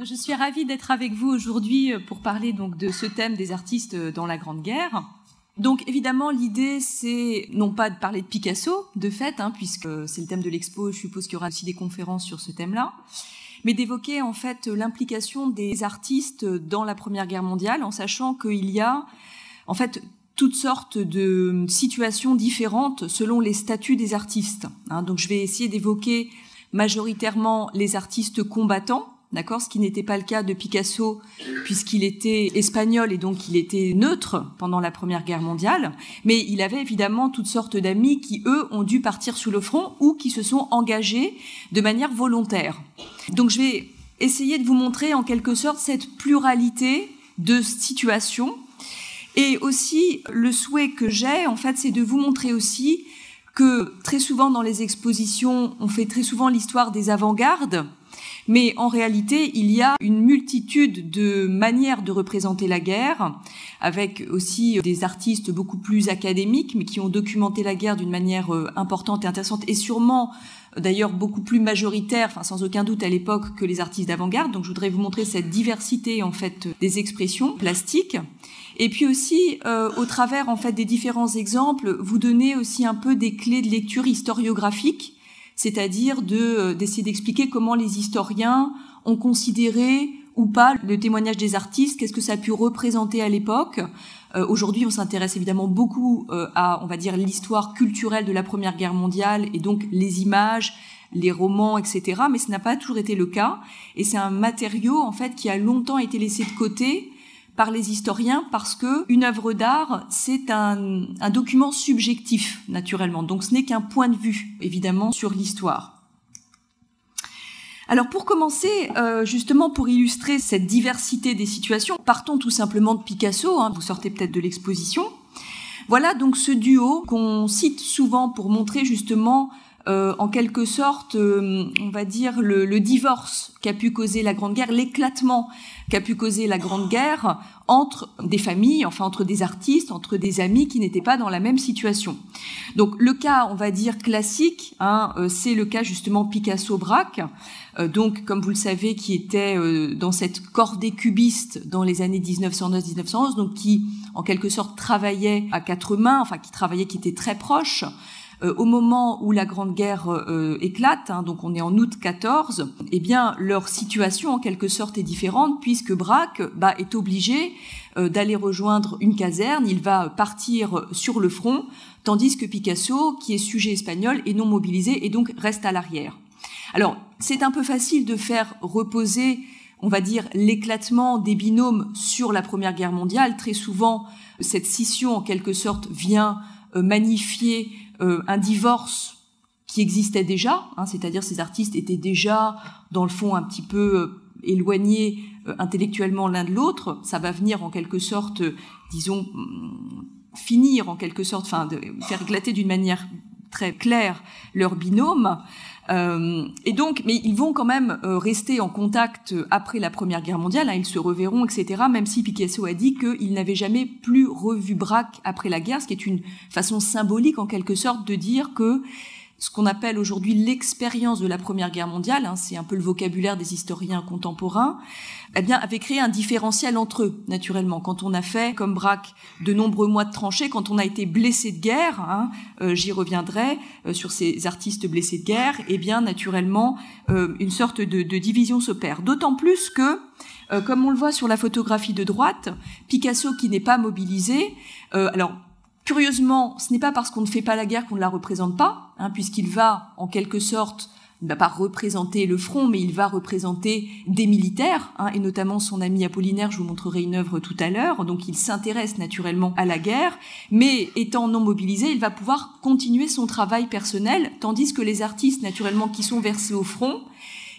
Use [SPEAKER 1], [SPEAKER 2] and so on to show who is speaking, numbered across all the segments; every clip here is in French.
[SPEAKER 1] Je suis ravie d'être avec vous aujourd'hui pour parler donc de ce thème des artistes dans la Grande Guerre. Donc évidemment, l'idée, c'est non pas de parler de Picasso, de fait, hein, puisque c'est le thème de l'expo, je suppose qu'il y aura aussi des conférences sur ce thème-là, mais d'évoquer en fait l'implication des artistes dans la Première Guerre mondiale, en sachant qu'il y a en fait toutes sortes de situations différentes selon les statuts des artistes. Hein. Donc je vais essayer d'évoquer majoritairement les artistes combattants, d'accord, ce qui n'était pas le cas de Picasso puisqu'il était espagnol et donc il était neutre pendant la Première Guerre mondiale, mais il avait évidemment toutes sortes d'amis qui eux ont dû partir sur le front ou qui se sont engagés de manière volontaire. Donc je vais essayer de vous montrer en quelque sorte cette pluralité de situations. Et aussi le souhait que j'ai en fait c'est de vous montrer aussi que très souvent dans les expositions, on fait très souvent l'histoire des avant-gardes, mais en réalité, il y a une multitude de manières de représenter la guerre, avec aussi des artistes beaucoup plus académiques, mais qui ont documenté la guerre d'une manière euh, importante et intéressante, et sûrement d'ailleurs beaucoup plus majoritaire, enfin sans aucun doute à l'époque que les artistes d'avant-garde. Donc je voudrais vous montrer cette diversité en fait des expressions plastiques. Et puis aussi, euh, au travers en fait des différents exemples, vous donner aussi un peu des clés de lecture historiographique c'est-à-dire de euh, d'essayer d'expliquer comment les historiens ont considéré ou pas le témoignage des artistes, qu'est-ce que ça a pu représenter à l'époque. Euh, aujourd'hui, on s'intéresse évidemment beaucoup euh, à, on va dire, l'histoire culturelle de la Première Guerre mondiale et donc les images, les romans, etc. Mais ce n'a pas toujours été le cas. Et c'est un matériau, en fait, qui a longtemps été laissé de côté par les historiens parce que une œuvre d'art, c'est un, document subjectif, naturellement. Donc ce n'est qu'un point de vue, évidemment, sur l'histoire. Alors pour commencer, euh, justement pour illustrer cette diversité des situations, partons tout simplement de Picasso, hein, vous sortez peut-être de l'exposition. Voilà donc ce duo qu'on cite souvent pour montrer justement euh, en quelque sorte, euh, on va dire, le, le divorce qu'a pu causer la Grande Guerre, l'éclatement qu'a pu causer la Grande Guerre entre des familles, enfin entre des artistes, entre des amis qui n'étaient pas dans la même situation. Donc le cas, on va dire classique, hein, euh, c'est le cas justement Picasso-Braque, donc comme vous le savez, qui était dans cette cordée cubiste dans les années 1909-1911, donc qui en quelque sorte travaillait à quatre mains, enfin qui travaillait, qui était très proche euh, au moment où la Grande Guerre euh, éclate, hein, donc on est en août 14, eh bien leur situation en quelque sorte est différente puisque Braque bah, est obligé euh, d'aller rejoindre une caserne, il va partir sur le front, tandis que Picasso, qui est sujet espagnol, est non mobilisé et donc reste à l'arrière. Alors c'est un peu facile de faire reposer on va dire, l'éclatement des binômes sur la Première Guerre mondiale. Très souvent, cette scission, en quelque sorte, vient magnifier euh, un divorce qui existait déjà, hein, c'est-à-dire ces artistes étaient déjà, dans le fond, un petit peu euh, éloignés euh, intellectuellement l'un de l'autre. Ça va venir en quelque sorte, disons, mm, finir en quelque sorte, enfin, faire éclater d'une manière très claire leur binôme. Euh, et donc, mais ils vont quand même euh, rester en contact après la Première Guerre mondiale. Hein, ils se reverront, etc. Même si Picasso a dit qu'il n'avait jamais plus revu Braque après la guerre, ce qui est une façon symbolique en quelque sorte de dire que ce qu'on appelle aujourd'hui l'expérience de la Première Guerre mondiale, hein, c'est un peu le vocabulaire des historiens contemporains, eh bien, avait créé un différentiel entre eux, naturellement. Quand on a fait, comme Braque, de nombreux mois de tranchées, quand on a été blessé de guerre, hein, euh, j'y reviendrai euh, sur ces artistes blessés de guerre, eh bien, naturellement, euh, une sorte de, de division s'opère. D'autant plus que, comme on le voit sur la photographie de droite, Picasso qui n'est pas mobilisé, alors Curieusement, ce n'est pas parce qu'on ne fait pas la guerre qu'on ne la représente pas, hein, puisqu'il va, en quelque sorte, il ne va pas représenter le front, mais il va représenter des militaires, hein, et notamment son ami Apollinaire, je vous montrerai une œuvre tout à l'heure, donc il s'intéresse naturellement à la guerre, mais étant non mobilisé, il va pouvoir continuer son travail personnel, tandis que les artistes, naturellement, qui sont versés au front,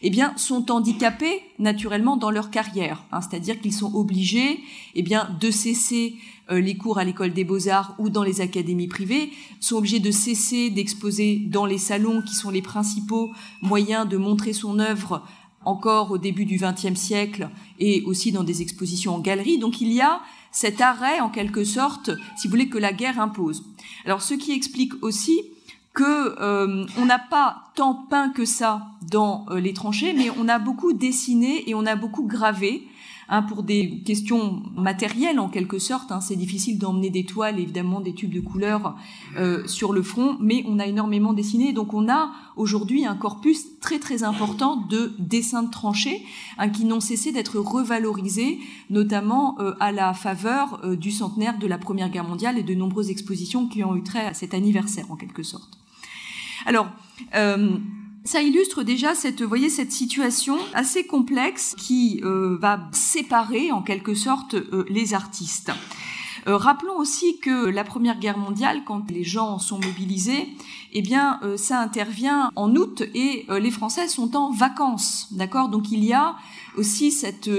[SPEAKER 1] eh bien, sont handicapés naturellement dans leur carrière, hein, c'est-à-dire qu'ils sont obligés, eh bien, de cesser les cours à l'école des beaux-arts ou dans les académies privées, sont obligés de cesser d'exposer dans les salons qui sont les principaux moyens de montrer son œuvre encore au début du XXe siècle et aussi dans des expositions en galerie. Donc il y a cet arrêt en quelque sorte, si vous voulez, que la guerre impose. Alors ce qui explique aussi que euh, n'a pas tant peint que ça dans euh, les tranchées, mais on a beaucoup dessiné et on a beaucoup gravé Hein, pour des questions matérielles en quelque sorte. Hein, c'est difficile d'emmener des toiles, évidemment, des tubes de couleurs euh, sur le front, mais on a énormément dessiné. Donc on a aujourd'hui un corpus très très important de dessins de tranchées hein, qui n'ont cessé d'être revalorisés, notamment euh, à la faveur euh, du centenaire de la Première Guerre mondiale et de nombreuses expositions qui ont eu trait à cet anniversaire en quelque sorte. Alors, ça illustre déjà cette, voyez, cette situation assez complexe qui euh, va séparer en quelque sorte euh, les artistes. Euh, rappelons aussi que la Première Guerre mondiale, quand les gens sont mobilisés, eh bien, ça intervient en août et les Français sont en vacances, d'accord? Donc il y a aussi cette,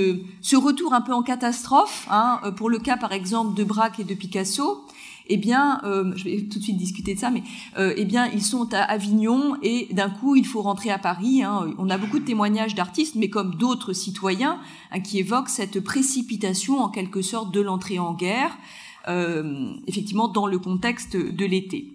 [SPEAKER 1] ce retour un peu en catastrophe, hein, pour le cas par exemple de Braque et de Picasso, eh bien, euh, je vais tout de suite discuter de ça, mais euh, eh bien, ils sont à Avignon et d'un coup, il faut rentrer à Paris. Hein. On a beaucoup de témoignages d'artistes, mais comme d'autres citoyens, hein, qui évoquent cette précipitation, en quelque sorte, de l'entrée en guerre, euh, effectivement, dans le contexte de l'été.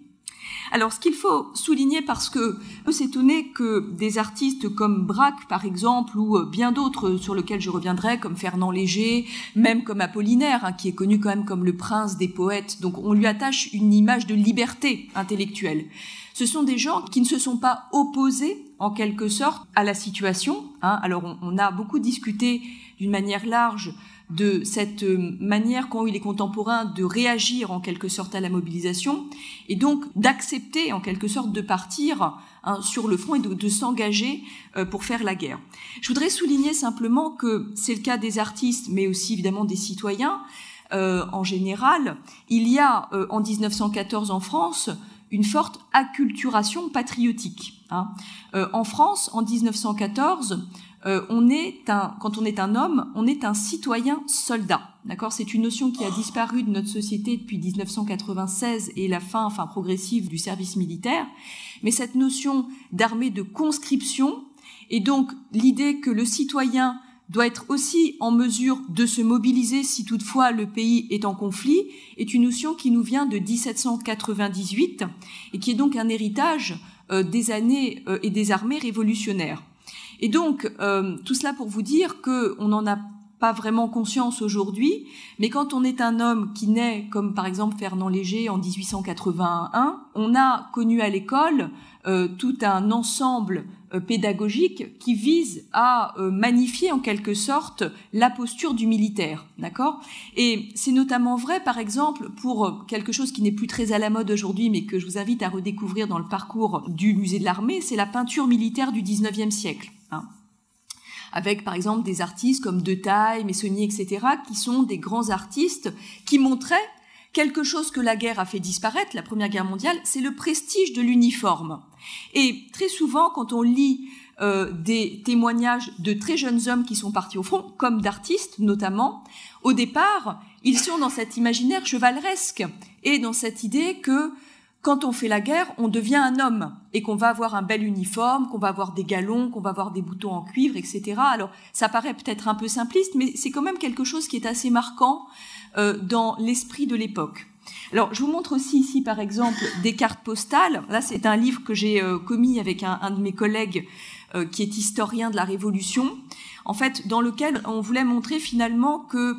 [SPEAKER 1] Alors, ce qu'il faut souligner, parce que on peut s'étonner que des artistes comme Braque, par exemple, ou euh, bien d'autres sur lesquels je reviendrai, comme Fernand Léger, même comme Apollinaire, hein, qui est connu quand même comme le prince des poètes, donc on lui attache une image de liberté intellectuelle. Ce sont des gens qui ne se sont pas opposés, en quelque sorte, à la situation. Hein. Alors, on a beaucoup discuté d'une manière large de cette euh, manière qu'ont eu les contemporains de réagir en quelque sorte à la mobilisation et donc d'accepter en quelque sorte de partir hein, sur le front et de, s'engager euh, pour faire la guerre. Je voudrais souligner simplement que c'est le cas des artistes mais aussi évidemment des citoyens euh, en général. Il y a en 1914 en France une forte acculturation patriotique. Hein. en France, en 1914, euh, on est un, quand on est un homme, on est un citoyen soldat. D'accord? C'est une notion qui a disparu de notre société depuis 1996 et la fin, enfin progressive, du service militaire. Mais cette notion d'armée de conscription et donc l'idée que le citoyen doit être aussi en mesure de se mobiliser si toutefois le pays est en conflit, est une notion qui nous vient de 1798 et qui est donc un héritage euh, des années euh, et des armées révolutionnaires. Et donc, euh, tout cela pour vous dire qu'on n'en a pas vraiment conscience aujourd'hui, mais quand on est un homme qui naît, comme par exemple Fernand Léger en 1881, on a connu à l'école euh, tout un ensemble euh, pédagogique qui vise à magnifier en quelque sorte la posture du militaire, d'accord? Et c'est notamment vrai, par exemple, pour quelque chose qui n'est plus très à la mode aujourd'hui, mais que je vous invite à redécouvrir dans le parcours du musée de l'armée, c'est la peinture militaire du 19e siècle. Hein. avec par exemple des artistes comme De Taille, Messonnier, etc., qui sont des grands artistes qui montraient quelque chose que la guerre a fait disparaître, la Première Guerre mondiale, c'est le prestige de l'uniforme. Et très souvent, quand on lit euh, des témoignages de très jeunes hommes qui sont partis au front, comme d'artistes notamment, au départ, ils sont dans cet imaginaire chevaleresque et dans cette idée que quand on fait la guerre, on devient un homme et qu'on va avoir un bel uniforme, qu'on va avoir des galons, qu'on va avoir des boutons en cuivre, etc. Alors, ça paraît peut-être un peu simpliste, mais c'est quand même quelque chose qui est assez marquant euh, dans l'esprit de l'époque. Alors, je vous montre aussi ici, par exemple, des cartes postales. Là, c'est un livre que j'ai euh, commis avec un, un, de mes collègues euh, qui est historien de la Révolution, en fait, dans lequel on voulait montrer finalement que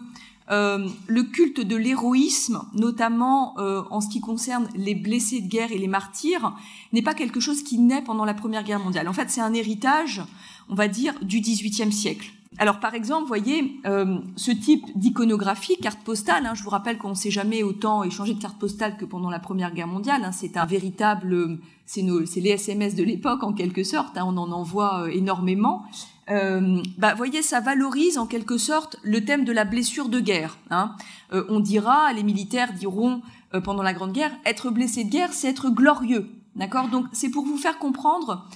[SPEAKER 1] euh, le culte de l'héroïsme, notamment euh, en ce qui concerne les blessés de guerre et les martyrs, n'est pas quelque chose qui naît pendant la Première Guerre mondiale. En fait, c'est un héritage, on va dire, du XVIIIe siècle. Alors, par exemple, voyez, euh, ce type d'iconographie, carte postale, hein, je vous rappelle qu'on ne s'est jamais autant échangé de cartes postales que pendant la Première Guerre mondiale. Hein, c'est un véritable, c'est les SMS de l'époque en quelque sorte. Hein, on en envoie énormément euh, bah, voyez, ça valorise en quelque sorte le thème de la blessure de guerre. Hein. Euh, on dira, les militaires diront euh, pendant la Grande Guerre, être blessé de guerre, c'est être glorieux. D'accord? Donc c'est pour vous faire comprendre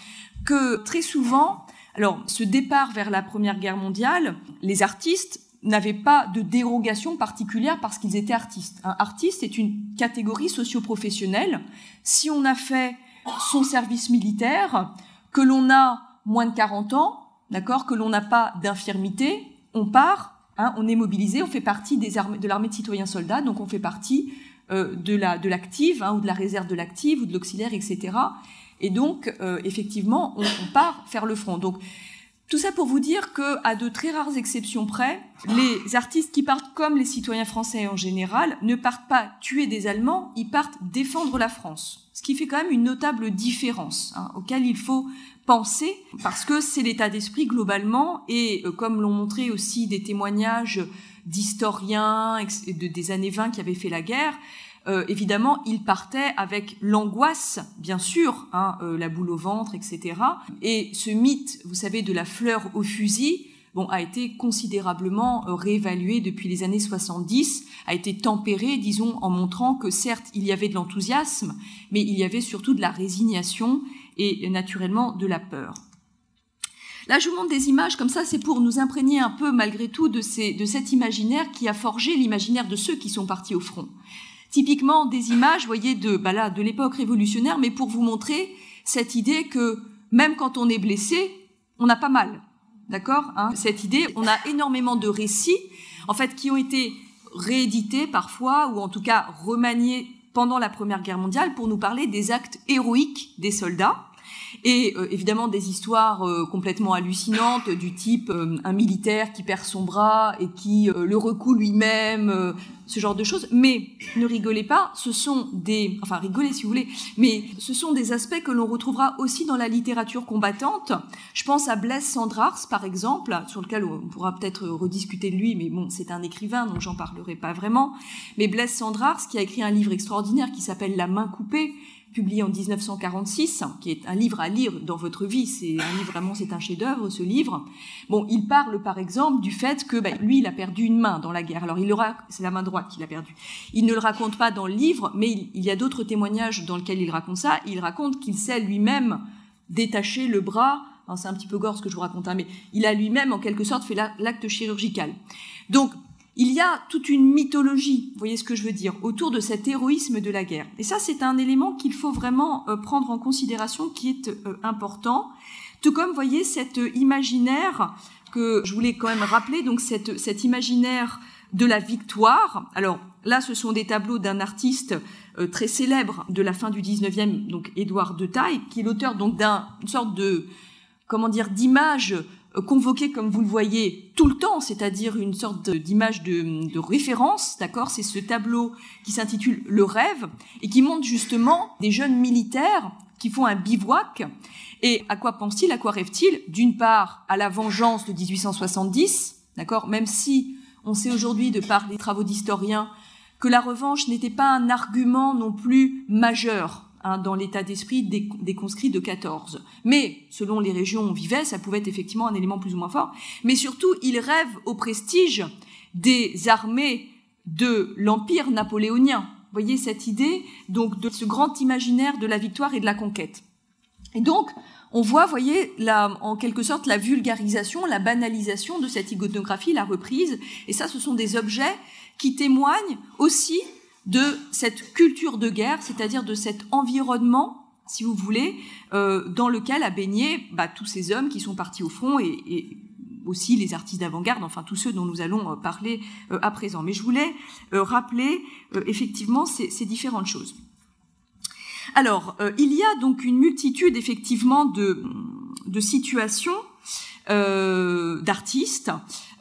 [SPEAKER 1] que très souvent, alors ce départ vers la Première Guerre mondiale, les artistes n'avaient pas de dérogation particulière parce qu'ils étaient artistes. Un artiste est une catégorie socio-professionnelle. Si on a fait son service militaire, que l'on a moins de 40 ans, d'accord, que l'on n'a pas d'infirmité, on part, hein, on est mobilisé, on fait partie de l'armée de citoyens soldats, donc on fait partie de la de l'active hein, ou de la réserve de l'active ou de l'auxiliaire, etc. Et donc, effectivement, on, on, part faire le front. Donc, tout ça pour vous dire que, à de très rares exceptions près, les artistes qui partent comme les citoyens français en général ne partent pas tuer des Allemands, ils partent défendre la France. Ce qui fait quand même une notable différence hein, auquel il faut penser parce que c'est l'état d'esprit globalement et euh, comme l'ont montré aussi des témoignages d'historiens des années 20 qui avaient fait la guerre, euh, évidemment, il partait avec l'angoisse, bien sûr, hein, euh, la boule au ventre, etc. Et ce mythe, vous savez, de la fleur au fusil, bon, a été considérablement réévalué depuis les années 70, a été tempéré, disons, en montrant que certes, il y avait de l'enthousiasme, mais il y avait surtout de la résignation et naturellement de la peur. Là, je vous montre des images comme ça, c'est pour nous imprégner un peu, malgré tout, de, cet imaginaire qui a forgé l'imaginaire de ceux qui sont partis au front. Typiquement des images, voyez, de, bah de l'époque révolutionnaire, mais pour vous montrer cette idée que même quand on est blessé, on n'a pas mal. D'accord hein? Cette idée, on a énormément de récits, en fait, qui ont été réédités parfois, ou en tout cas remaniés pendant la Première Guerre mondiale pour nous parler des actes héroïques des soldats et euh, évidemment des histoires euh, complètement hallucinantes du type euh, un militaire qui perd son bras et qui le recoue lui-même, ce genre de choses. Mais ne rigolez pas, ce sont des, enfin rigolez si vous voulez, mais ce sont des aspects que l'on retrouvera aussi dans la littérature combattante. Je pense à Blaise Sandrars par exemple, sur lequel on pourra peut-être rediscuter de lui, mais bon, c'est un écrivain donc j'en parlerai pas vraiment. Mais Blaise Sandrars qui a écrit un livre extraordinaire qui s'appelle La main coupée publié en 1946, qui est un livre à lire dans votre vie. C'est un livre vraiment, c'est un chef-d'œuvre ce livre. Bon, il parle par exemple du fait que ben, lui, il a perdu une main dans la guerre. Alors il aura, c'est la main droite qu'il a perdue. Il ne le raconte pas dans le livre, mais il, y a d'autres témoignages dans lesquels il raconte ça. Il raconte qu'il sait lui-même détacher le bras. C'est un petit peu gore ce que je vous raconte, hein, mais il a lui-même en quelque sorte fait l'acte chirurgical. Donc il y a toute une mythologie, vous voyez ce que je veux dire, autour de cet héroïsme de la guerre. Et ça, c'est un élément qu'il faut vraiment euh, prendre en considération, qui est euh, important. Tout comme, vous voyez, cet imaginaire que je voulais quand même rappeler, donc cet imaginaire de la victoire. Alors là, ce sont des tableaux d'un artiste euh, très célèbre de la fin du 19e, donc Édouard de Taille, qui est l'auteur donc d'une sorte de, comment dire, d'image convoqué, comme vous le voyez, tout le temps, c'est-à-dire une sorte d'image de, référence, d'accord? C'est ce tableau qui s'intitule Le rêve et qui montre justement des jeunes militaires qui font un bivouac. Et à quoi pense-t-il À quoi rêve-t-il? D'une part, à la vengeance de 1870, d'accord? Même si on sait aujourd'hui, de par les travaux d'historiens, que la revanche n'était pas un argument non plus majeur Hein, dans l'état d'esprit des, conscrits de 14. Mais selon les régions où on vivait, ça pouvait être effectivement un élément plus ou moins fort. Mais surtout, il rêve au prestige des armées de l'empire napoléonien. Vous voyez cette idée donc de ce grand imaginaire de la victoire et de la conquête. Et donc, on voit, voyez, en quelque sorte, la vulgarisation, la banalisation de cette iconographie, la reprise. Et ça, ce sont des objets qui témoignent aussi de cette culture de guerre, c'est-à-dire de cet environnement, si vous voulez, euh, dans lequel a baigné bah, tous ces hommes qui sont partis au front et, aussi les artistes d'avant-garde, enfin tous ceux dont nous allons euh, parler euh, à présent. Mais je voulais rappeler effectivement ces, différentes choses. Alors, il y a donc une multitude effectivement de situations d'artistes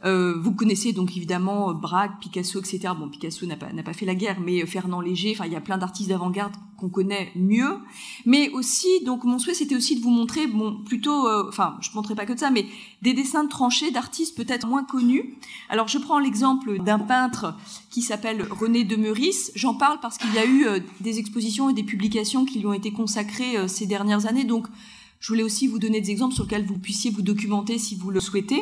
[SPEAKER 1] euh, vous connaissez donc évidemment euh, Braque, Picasso, etc. Bon, Picasso n'a pas, pas fait la guerre, mais euh, Fernand Léger, enfin, il y a plein d'artistes d'avant-garde qu'on connaît mieux. Mais aussi, donc, mon souhait, c'était aussi de vous montrer, bon, plutôt, enfin, je ne montrerai pas que de ça, mais des dessins de tranchées d'artistes peut-être moins connus. Alors, je prends l'exemple d'un peintre qui s'appelle René de Meurice. J'en parle parce qu'il y a eu des expositions et des publications qui lui ont été consacrées ces dernières années. Donc, je voulais aussi vous donner des exemples sur lesquels vous puissiez vous documenter si vous le souhaitez.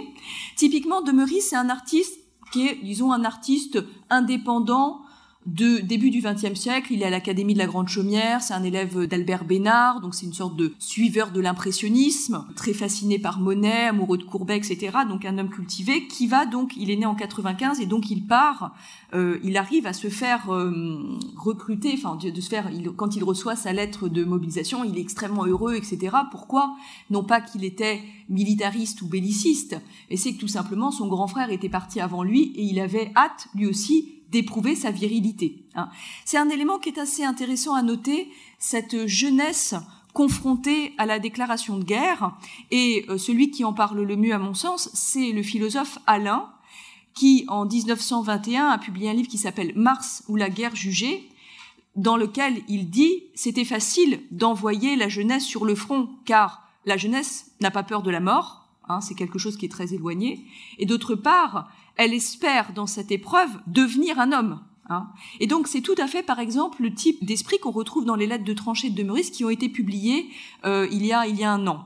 [SPEAKER 1] Typiquement, Demery, c'est un artiste qui est, disons, un artiste indépendant, de début du XXe siècle. Il est à l'Académie de la Grande Chaumière. C'est un élève d'Albert Bénard, donc c'est une sorte de suiveur de l'impressionnisme, très fasciné par Monet, amoureux de Courbet, etc. Donc un homme cultivé qui va donc, il est né en 95 et donc il part, euh, il arrive à se faire euh, recruter, enfin de, se faire, quand il reçoit sa lettre de mobilisation, il est extrêmement heureux, etc. Pourquoi? Non pas qu'il était militariste ou belliciste, mais c'est que tout simplement son grand frère était parti avant lui et il avait hâte lui aussi d'éprouver sa virilité. Hein. C'est un élément qui est assez intéressant à noter, cette jeunesse confrontée à la déclaration de guerre. Et euh, celui qui en parle le mieux, à mon sens, c'est le philosophe Alain, qui en 1921 a publié un livre qui s'appelle Mars ou la guerre jugée, dans lequel il dit c'était facile d'envoyer la jeunesse sur le front, car la jeunesse n'a pas peur de la mort, hein, c'est quelque chose qui est très éloigné, et d'autre part, elle espère dans cette épreuve devenir un homme. Hein. Et donc c'est tout à fait, par exemple, le type d'esprit qu'on retrouve dans les lettres de tranchée de Meurice qui ont été publiées euh, il, y a, un an.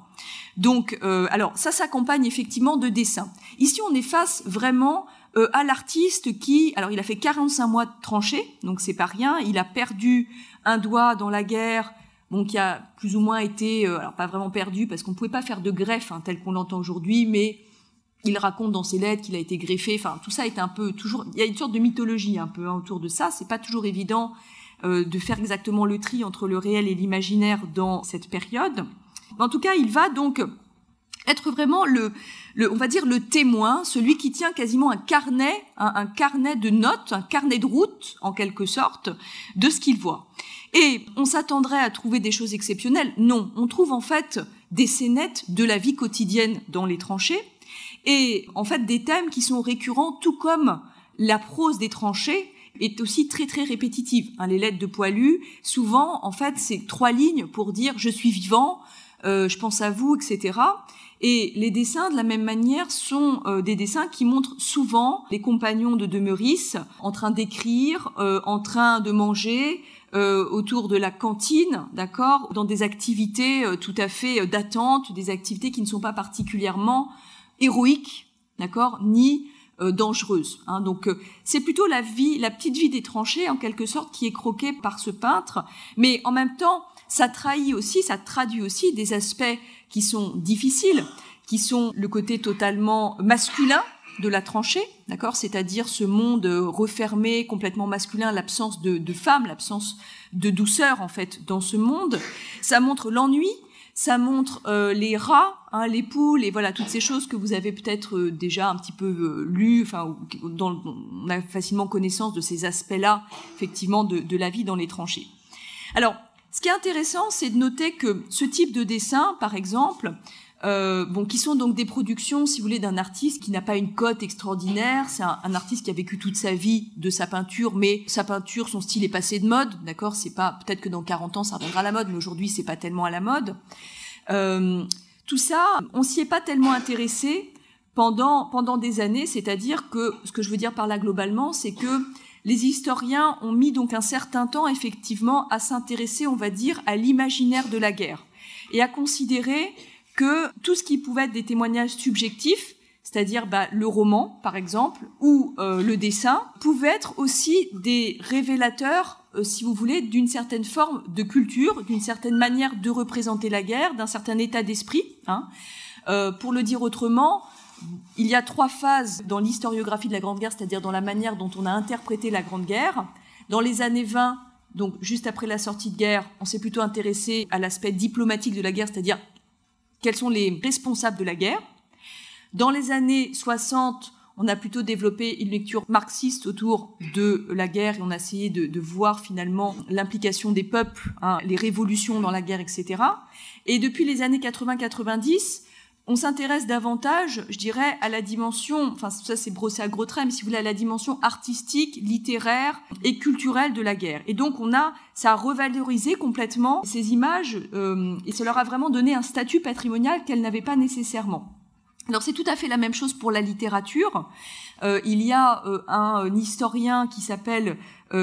[SPEAKER 1] Donc, euh, alors ça s'accompagne effectivement de dessins. Ici, on est face vraiment euh, à l'artiste qui, alors il a fait 45 mois de tranchée, donc c'est pas rien. Il a perdu un doigt dans la guerre, qui a plus ou moins été, alors pas vraiment perdu parce qu'on pouvait pas faire de greffe hein, tel qu'on l'entend aujourd'hui, mais il raconte dans ses lettres qu'il a été greffé. Enfin, tout ça est un peu toujours. Il y a une sorte de mythologie un peu hein, autour de ça. C'est pas toujours évident euh, de faire exactement le tri entre le réel et l'imaginaire dans cette période. En tout cas, il va donc être vraiment le, le, on va dire le témoin, celui qui tient quasiment un carnet, un, un carnet de notes, un carnet de route en quelque sorte, de ce qu'il voit. Et on s'attendrait à trouver des choses exceptionnelles? Non, on trouve en fait des scénettes de la vie quotidienne dans les tranchées et en fait des thèmes qui sont récurrents, tout comme la prose des tranchées est aussi très très répétitive. Hein, les lettres de Poilu, souvent, en fait, c'est trois lignes pour dire je suis vivant, euh, je pense à vous, etc. Et les dessins, de la même manière, sont euh, des dessins qui montrent souvent les compagnons de Meurice en train d'écrire, euh, en train de manger, autour de la cantine, d'accord, dans des activités tout à fait d'attente, des activités qui ne sont pas particulièrement héroïque, d'accord, ni euh, dangereuse. Hein. Donc euh, c'est plutôt la vie, la petite vie des tranchées en quelque sorte qui est croquée par ce peintre, mais en même temps ça trahit aussi, ça traduit aussi des aspects qui sont difficiles, qui sont le côté totalement masculin de la tranchée, d'accord, c'est-à-dire ce monde refermé, complètement masculin, l'absence de, de femmes, l'absence de douceur en fait dans ce monde. Ça montre l'ennui, ça montre euh, les rats, hein, les poules et voilà toutes ces choses que vous avez peut-être euh, déjà un petit peu euh, lues, enfin dont on a facilement connaissance de ces aspects-là, effectivement, de, de, la vie dans les tranchées. Alors, ce qui est intéressant, c'est de noter que ce type de dessin, par exemple, euh, bon, qui sont donc des productions, si vous voulez, d'un artiste qui n'a pas une cote extraordinaire. C'est un, artiste qui a vécu toute sa vie de sa peinture, mais sa peinture, son style est passé de mode, d'accord? C'est pas peut-être que dans 40 ans ça reviendra à la mode, mais aujourd'hui c'est pas tellement à la mode. Euh, tout ça, on s'y est pas tellement intéressé pendant pendant des années. C'est-à-dire que ce que je veux dire par là globalement, c'est que les historiens ont mis donc un certain temps effectivement à s'intéresser, on va dire, à l'imaginaire de la guerre et à considérer que tout ce qui pouvait être des témoignages subjectifs, c'est-à-dire bah, le roman, par exemple, ou euh, le dessin, pouvaient être aussi des révélateurs, euh, si vous voulez, d'une certaine forme de culture, d'une certaine manière de représenter la guerre, d'un certain état d'esprit. Hein. Euh, pour le dire autrement, il y a trois phases dans l'historiographie de la Grande Guerre, c'est-à-dire dans la manière dont on a interprété la Grande Guerre. Dans les années 20, donc juste après la sortie de guerre, on s'est plutôt intéressé à l'aspect diplomatique de la guerre, c'est-à-dire quels sont les responsables de la guerre. Dans les années 60, on a plutôt développé une lecture marxiste autour de la guerre et on a essayé de, voir finalement l'implication des peuples, hein, les révolutions dans la guerre, etc. Et depuis les années 80-90, on s'intéresse davantage, je dirais, à la dimension, enfin ça c'est brossé à gros traits, mais si vous voulez, à la dimension artistique, littéraire et culturelle de la guerre. Et donc on a, ça a revalorisé complètement ces images euh, et ça leur a vraiment donné un statut patrimonial qu'elles n'avaient pas nécessairement. Alors c'est tout à fait la même chose pour la littérature. Euh, il y a euh, un, un, historien qui s'appelle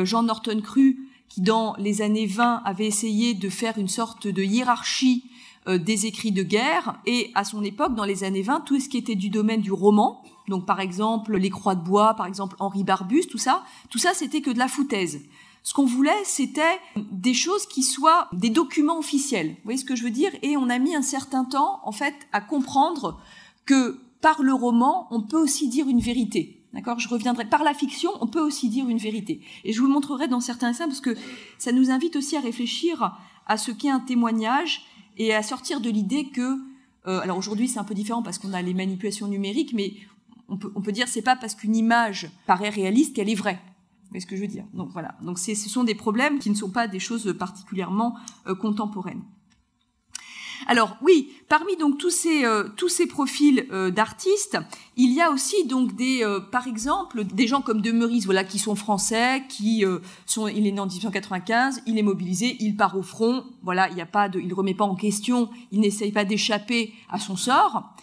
[SPEAKER 1] Jean Norton Cru qui dans les années 20 avait essayé de faire une sorte de hiérarchie euh, des écrits de guerre et à son époque, dans les années 20, tout ce qui était du domaine du roman, donc par exemple les Croix de bois, par exemple Henri Barbus, tout ça, tout ça c'était que de la foutaise. Ce qu'on voulait, c'était des choses qui soient des documents officiels. Vous voyez ce que je veux dire? Et on a mis un certain temps, en fait, à comprendre que par le roman, on peut aussi dire une vérité. D'accord? Je reviendrai. Par la fiction, on peut aussi dire une vérité. Et je vous le montrerai dans certains essais parce que ça nous invite aussi à réfléchir à ce qu'est un témoignage et à sortir de l'idée que, euh, alors aujourd'hui c'est un peu différent parce qu'on a les manipulations numériques, mais on peut, on peut dire c'est pas parce qu'une image paraît réaliste qu'elle est vraie. voyez ce que je veux dire? Donc voilà. Donc ce sont des problèmes qui ne sont pas des choses particulièrement contemporaines. Alors oui, parmi donc tous ces euh, tous ces profils euh, d'artistes, il y a aussi donc des euh, par exemple des gens comme de Meurice voilà qui sont français, qui sont il est né en 1895, il est mobilisé, il part au front, voilà, il y a pas de il remet pas en question, il n'essaye pas d'échapper à son sort.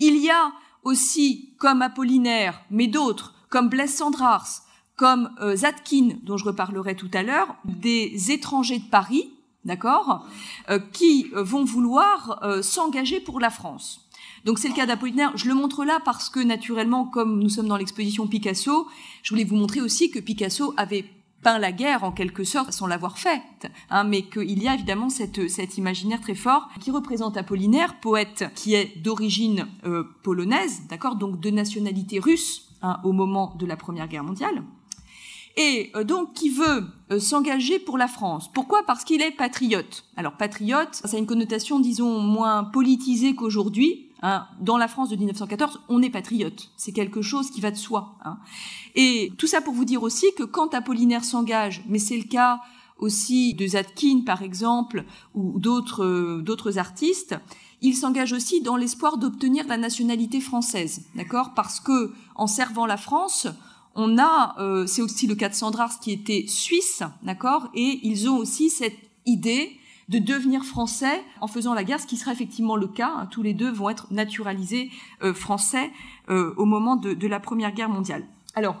[SPEAKER 1] Il y a aussi comme Apollinaire, mais d'autres comme Blaise Sandrars, comme Zatkin dont je reparlerai tout à l'heure, des étrangers de Paris d'accord, euh, qui euh, vont vouloir euh, s'engager pour la France. Donc c'est le cas d'Apollinaire. Je le montre là parce que naturellement, comme nous sommes dans l'exposition Picasso, je voulais vous montrer aussi que Picasso avait peint la guerre en quelque sorte sans l'avoir faite, hein, mais qu'il y a évidemment cette, cet imaginaire très fort qui représente Apollinaire, poète qui est d'origine polonaise, d'accord, donc de nationalité russe hein, au moment de la Première Guerre mondiale et euh, donc qui veut euh, s'engager pour la France. Pourquoi? Parce qu'il est patriote. Alors patriote, ça a une connotation, disons, moins politisée qu'aujourd'hui. Hein. Dans la France de 1914, on est patriote. C'est quelque chose qui va de soi. Hein. Et tout ça pour vous dire aussi que quand Apollinaire s'engage, mais c'est le cas aussi de Zadkine par exemple, ou d'autres euh, d'autres artistes, il s'engage aussi dans l'espoir d'obtenir la nationalité française, d'accord? Parce que en servant la France, on a, euh, c'est aussi le cas de Sandrars qui était suisse, d'accord, et ils ont aussi cette idée de devenir français en faisant la guerre, ce qui sera effectivement le cas. Hein. tous les deux vont être naturalisés euh, français euh, au moment de, la Première Guerre mondiale. Alors,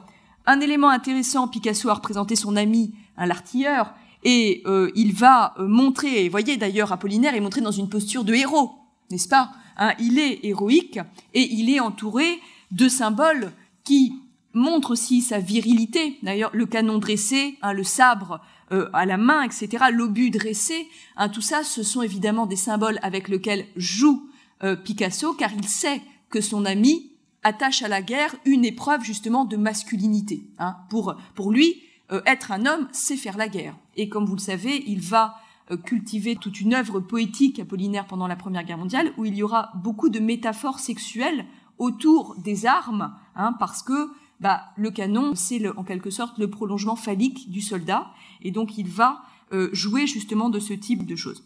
[SPEAKER 1] un élément intéressant, Picasso a représenté son ami, un l'artilleur, et il va montrer, et voyez d'ailleurs Apollinaire est montré dans une posture de héros, n'est-ce pas hein, Il est héroïque et il est entouré de symboles qui montre aussi sa virilité. D'ailleurs, le canon dressé, hein, le sabre euh, à la main, etc., l'obus dressé, hein, tout ça, ce sont évidemment des symboles avec lesquels joue euh, Picasso, car il sait que son ami attache à la guerre une épreuve justement de masculinité. Hein. Pour, pour lui, euh, être un homme, c'est faire la guerre. Et comme vous le savez, il va cultiver toute une œuvre poétique apollinaire pendant la Première Guerre mondiale, où il y aura beaucoup de métaphores sexuelles autour des armes, parce que bah, le canon, c'est en quelque sorte le prolongement phallique du soldat, et donc il va euh, jouer justement de ce type de choses.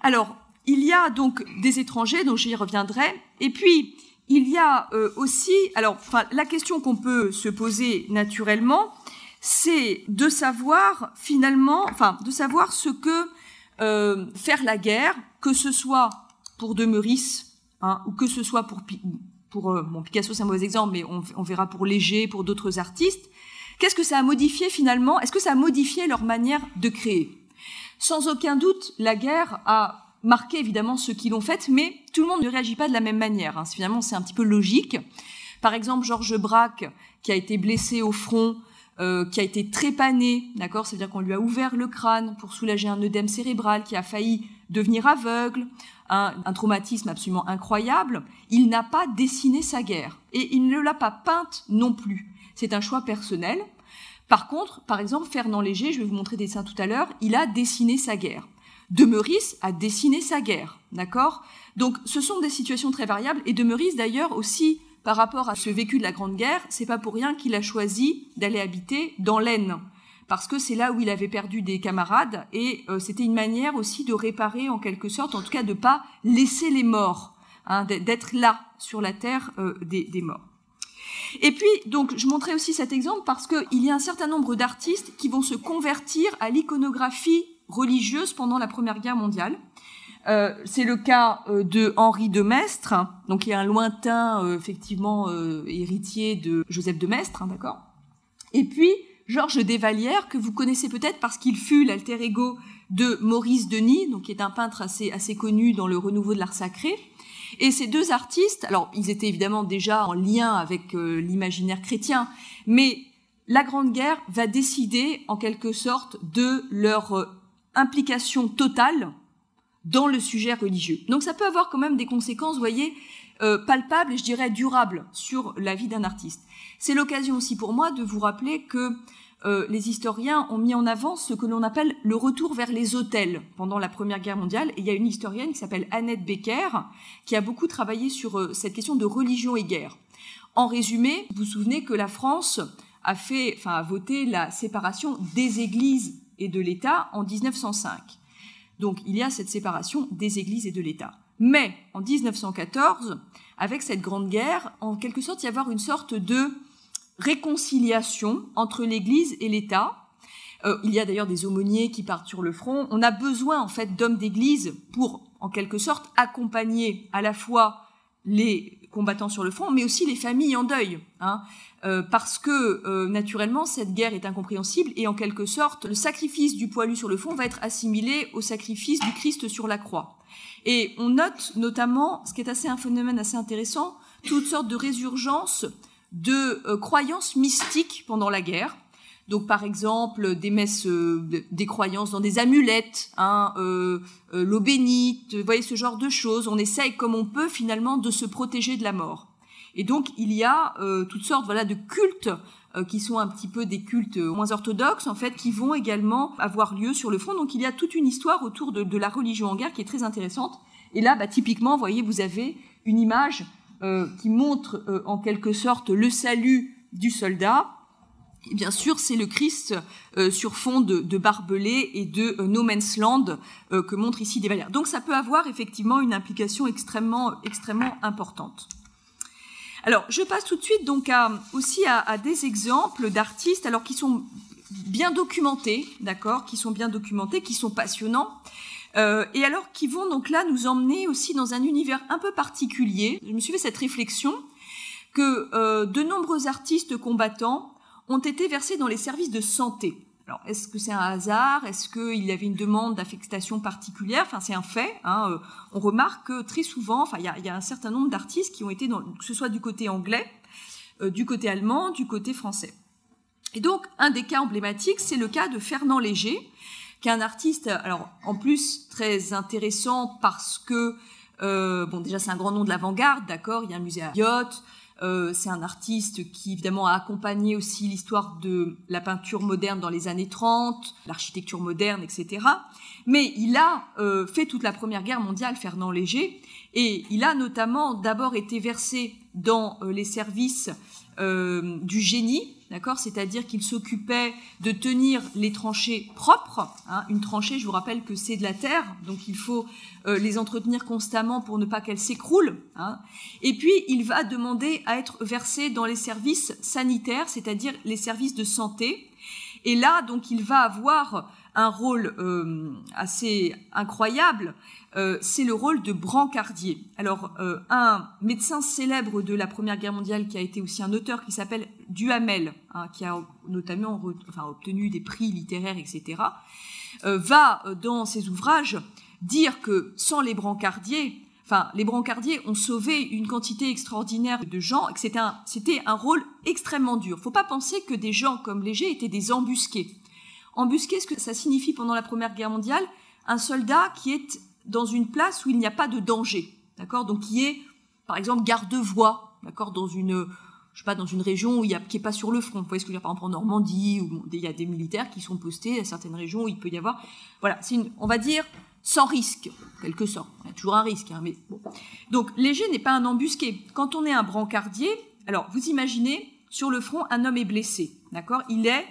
[SPEAKER 1] Alors, il y a donc des étrangers, dont j'y reviendrai, et puis il y a euh, aussi, alors, la question qu'on peut se poser naturellement, c'est de savoir finalement, enfin, de savoir ce que euh, faire la guerre, que ce soit pour de Meurice, hein, ou que ce soit pour pour euh, Picasso c'est un mauvais exemple, mais on, verra pour Léger, pour d'autres artistes. Qu'est-ce que ça a modifié finalement? Est-ce que ça a modifié leur manière de créer? Sans aucun doute, la guerre a marqué évidemment ceux qui l'ont faite, mais tout le monde ne réagit pas de la même manière. Hein. Finalement, c'est un petit peu logique. Par exemple, Georges Braque, qui a été blessé au front, euh, qui a été trépané, d'accord? C'est-à-dire qu'on lui a ouvert le crâne pour soulager un œdème cérébral, qui a failli devenir aveugle, un, traumatisme absolument incroyable, il n'a pas dessiné sa guerre. Et il ne l'a pas peinte non plus. C'est un choix personnel. Par contre, par exemple, Fernand Léger, je vais vous montrer des dessins tout à l'heure, il a dessiné sa guerre. De Meurice a dessiné sa guerre, d'accord? Donc, ce sont des situations très variables. Et De Meurice, d'ailleurs, aussi, par rapport à ce vécu de la Grande Guerre, c'est pas pour rien qu'il a choisi d'aller habiter dans l'Aisne parce que c'est là où il avait perdu des camarades et euh, c'était une manière aussi de réparer en quelque sorte, en tout cas de pas laisser les morts, hein, d'être là sur la terre euh, des, morts. Et puis, donc, je montrais aussi cet exemple parce qu'il y a un certain nombre d'artistes qui vont se convertir à l'iconographie religieuse pendant la Première Guerre mondiale. Euh, c'est le cas de Henri de Maistre, donc qui est un lointain, effectivement, héritier de Joseph de Maistre, hein, d'accord? Et puis, Georges Desvallières, que vous connaissez peut-être parce qu'il fut l'alter ego de Maurice Denis, donc qui est un peintre assez, assez connu dans le renouveau de l'art sacré. Et ces deux artistes, alors ils étaient évidemment déjà en lien avec euh, l'imaginaire chrétien, mais la Grande Guerre va décider en quelque sorte de leur euh, implication totale dans le sujet religieux. Donc ça peut avoir quand même des conséquences, vous voyez, euh, palpables et je dirais durables sur la vie d'un artiste. C'est l'occasion aussi pour moi de vous rappeler que euh, les historiens ont mis en avant ce que l'on appelle le retour vers les hôtels pendant la Première Guerre mondiale. Et il y a une historienne qui s'appelle Annette Becker qui a beaucoup travaillé sur euh, cette question de religion et guerre. En résumé, vous vous souvenez que la France a fait, enfin, a voté la séparation des églises et de l'État en 1905. Donc, il y a cette séparation des églises et de l'État. Mais, en 1914, avec cette grande guerre, en quelque sorte, il y avoir une sorte de réconciliation entre l'Église et l'État. Euh, il y a d'ailleurs des aumôniers qui partent sur le front. On a besoin, en fait, d'hommes d'Église pour, en quelque sorte, accompagner à la fois les combattants sur le front, mais aussi les familles en deuil, hein, euh, parce que euh, naturellement cette guerre est incompréhensible et en quelque sorte le sacrifice du poilu sur le front va être assimilé au sacrifice du Christ sur la croix. Et on note notamment, ce qui est assez un phénomène assez intéressant, toutes sortes de résurgences de euh, croyances mystiques pendant la guerre. Donc, par exemple, des messes, euh, des croyances dans des amulettes, hein, euh, l'eau bénite, vous voyez ce genre de choses. On essaye, comme on peut, finalement, de se protéger de la mort. Et donc, il y a toutes sortes, voilà, de cultes qui sont un petit peu des cultes moins orthodoxes, en fait, qui vont également avoir lieu sur le front. Donc, il y a toute une histoire autour de, de la religion en guerre qui est très intéressante. Et là, bah, typiquement, vous voyez, vous avez une image qui montre en quelque sorte le salut du soldat et bien sûr, c'est le Christ euh, sur fond de, de, barbelés et de euh, no man's land euh, que montre ici des Valères. Donc ça peut avoir effectivement une implication extrêmement, extrêmement importante. Alors, je passe tout de suite donc aussi à, à des exemples d'artistes, alors qui sont bien documentés, d'accord, qui sont bien documentés, qui sont passionnants, euh, et alors qui vont donc là nous emmener aussi dans un univers un peu particulier. Je me suis fait cette réflexion que euh, de nombreux artistes combattants ont été versés dans les services de santé. Alors, est-ce que c'est un hasard? Est-ce qu'il y avait une demande d'affectation particulière? Enfin, c'est un fait. Hein. Euh, on remarque que très souvent, il y a, un certain nombre d'artistes qui ont été, que ce soit du côté anglais, euh, du côté allemand, du côté français. Et donc, un des cas emblématiques, c'est le cas de Fernand Léger, qui est un artiste, en plus très intéressant parce que, euh, bon, déjà c'est un grand nom de l'avant-garde, d'accord Il y a un musée à Yacht, euh, c'est un artiste qui évidemment a accompagné aussi l'histoire de la peinture moderne dans les années 30, l'architecture moderne, etc. Mais il a euh, fait toute la Première Guerre mondiale, Fernand Léger, et il a notamment d'abord été versé dans euh, les services du génie, d'accord C'est-à-dire qu'il s'occupait de tenir les tranchées propres. Hein. Une tranchée, je vous rappelle que c'est de la terre, donc il faut euh, les entretenir constamment pour ne pas qu'elles s'écroulent. Hein. Et puis, il va demander à être versé dans les services sanitaires, c'est-à-dire les services de santé. Et là, donc, il va avoir un rôle euh, assez incroyable, euh, c'est le rôle de brancardier. Alors, euh, un médecin célèbre de la Première Guerre mondiale, qui a été aussi un auteur, qui s'appelle Duhamel, hein, qui a notamment enfin, obtenu des prix littéraires, etc., euh, va, dans ses ouvrages, dire que sans les brancardiers, enfin, les brancardiers ont sauvé une quantité extraordinaire de gens, et que c'était un, un rôle extrêmement dur. Faut pas penser que des gens comme Léger étaient des embusqués. Embusqué, ce que ça signifie pendant la Première Guerre mondiale, un soldat qui est dans une place où il n'y a pas de danger, d'accord? Donc qui est, par exemple, garde-voie, d'accord? Dans une, je sais pas, dans une région où il y a, qui est pas sur le front. Vous voyez ce que je veux dire Par exemple en Normandie, où il y a des militaires qui sont postés à certaines régions où il peut y avoir, voilà, c'est une, on va dire, sans risque, quelque sorte. Il y a toujours un risque, hein, mais bon. Donc léger n'est pas un embusqué. Quand on est un brancardier, alors vous imaginez, sur le front, un homme est blessé, d'accord? Il est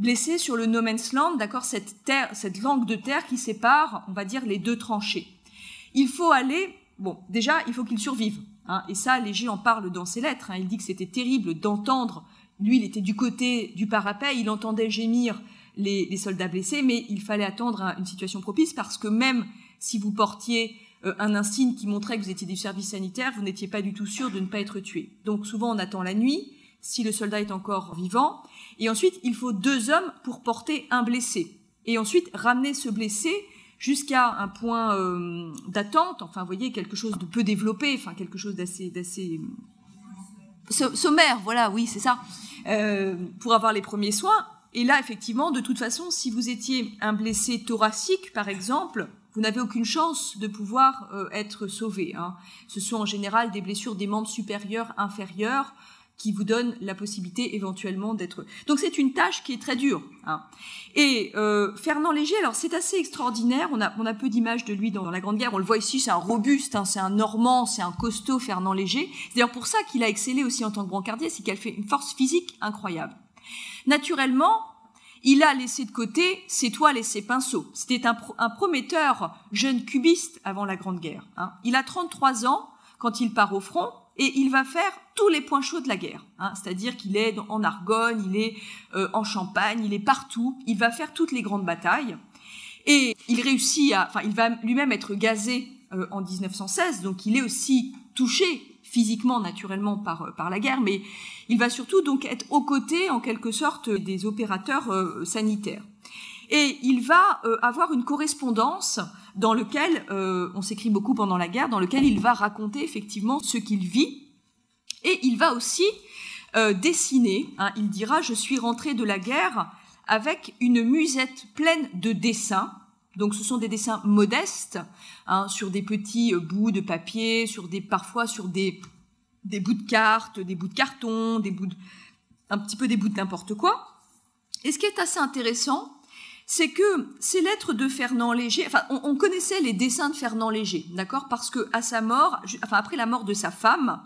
[SPEAKER 1] blessé sur le no man's land, d'accord, cette terre, cette langue de terre qui sépare, on va dire, les deux tranchées. Il faut aller, bon, déjà, il faut qu'il survive. Hein, et ça, Léger en parle dans ses lettres. Hein, il dit que c'était terrible d'entendre. Lui, il était du côté du parapet, il entendait gémir les, soldats blessés, mais il fallait attendre une situation propice parce que même si vous portiez euh, un insigne qui montrait que vous étiez du service sanitaire, vous n'étiez pas du tout sûr de ne pas être tué. Donc souvent, on attend la nuit si le soldat est encore vivant. Et ensuite, il faut deux hommes pour porter un blessé. Et ensuite, ramener ce blessé jusqu'à un point euh, d'attente, enfin, vous voyez, quelque chose de peu développé, enfin, quelque chose d'assez, d'assez sommaire, voilà, oui, c'est ça, euh, pour avoir les premiers soins. Et là, effectivement, de toute façon, si vous étiez un blessé thoracique, par exemple, vous n'avez aucune chance de pouvoir euh, être sauvé. Hein. Ce sont en général des blessures des membres supérieurs, inférieurs, qui vous donne la possibilité éventuellement d'être. Donc c'est une tâche qui est très dure. Hein. Et euh, Fernand Léger, alors c'est assez extraordinaire. On a, on a peu d'images de lui dans, la Grande Guerre. On le voit ici, c'est un robuste, hein, c'est un Normand, c'est un costaud Fernand Léger. C'est d'ailleurs pour ça qu'il a excellé aussi en tant que brancardier, c'est qu'il fait une force physique incroyable. Naturellement, il a laissé de côté ses toiles et ses pinceaux. C'était un, prometteur jeune cubiste avant la Grande Guerre. Hein. Il a 33 ans quand il part au front et il va faire tous les points chauds de la guerre. Hein. C'est-à-dire qu'il est en Argonne, il est euh, en Champagne, il est partout. Il va faire toutes les grandes batailles. Et il réussit à, enfin, il va lui-même être gazé euh, en 1916, donc il est aussi touché physiquement, naturellement, par, euh, par la guerre, mais il va surtout donc être aux côtés, en quelque sorte, des opérateurs euh, sanitaires. Et il va avoir une correspondance dans lequel, on s'écrit beaucoup pendant la guerre, dans lequel il va raconter effectivement ce qu'il vit, et il va aussi dessiner. Hein. il dira Je suis rentré de la guerre avec une musette pleine de dessins. Donc ce sont des dessins modestes, hein, sur des petits euh, bouts de papier, sur des, parfois sur des, des bouts de cartes, des bouts de carton, des bouts un petit peu des bouts de n'importe quoi. Et ce qui est assez intéressant, c'est que ces lettres de Fernand Léger, enfin, on, connaissait les dessins de Fernand Léger, d'accord, parce que à sa mort, enfin après la mort de sa femme,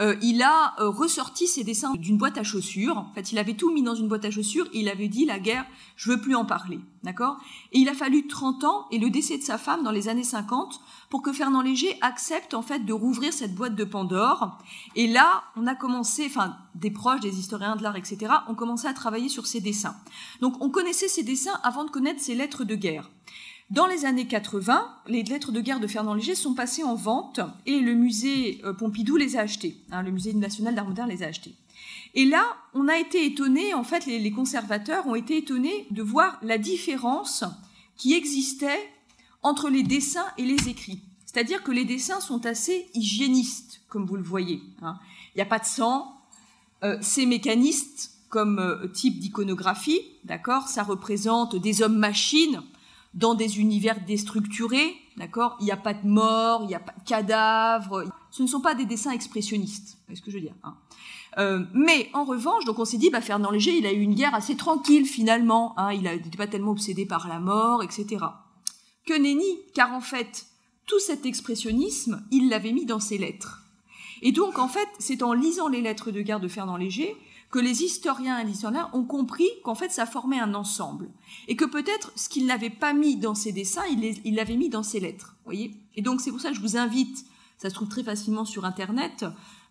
[SPEAKER 1] euh, il a euh, ressorti ses dessins d'une boîte à chaussures. En fait, il avait tout mis dans une boîte à chaussures et il avait dit la guerre, je veux plus en parler, d'accord? Et il a fallu 30 ans et le décès de sa femme dans les années 50 pour que Fernand Léger accepte en fait de rouvrir cette boîte de Pandore. Et là, on a commencé, enfin, des proches, des historiens de l'art, etc., ont commencé à travailler sur ses dessins. Donc, on connaissait ses dessins avant de connaître ses lettres de guerre. Dans les années 80, les lettres de guerre de Fernand Léger sont passées en vente et le musée euh, Pompidou les a achetées. Hein, le musée national d'art moderne les a achetées. Et là, on a été étonné, en fait, les, conservateurs ont été étonnés de voir la différence qui existait entre les dessins et les écrits. C'est-à-dire que les dessins sont assez hygiénistes, comme vous le voyez. Hein. Il n'y a pas de sang, euh, c'est mécaniste comme euh, type d'iconographie, d'accord Ça représente des hommes-machines dans des univers déstructurés, d'accord? Il n'y a pas de mort, il n'y a pas de cadavres. Ce ne sont pas des dessins expressionnistes, c'est ce que je veux dire. Hein. Euh, mais en revanche, donc on s'est dit, bah, Fernand Léger, il a eu une guerre assez tranquille finalement. Hein, il n'était pas tellement obsédé par la mort, etc. Que nenni, car en fait, tout cet expressionnisme, il l'avait mis dans ses lettres. Et donc, en fait, c'est en lisant les lettres de guerre de Fernand Léger que les historiens et les historiens ont compris qu'en fait ça formait un ensemble et que peut-être ce qu'il n'avait pas mis dans ses dessins, il l'avait mis dans ses lettres. Voyez? Et donc c'est pour ça que je vous invite, ça se trouve très facilement sur internet,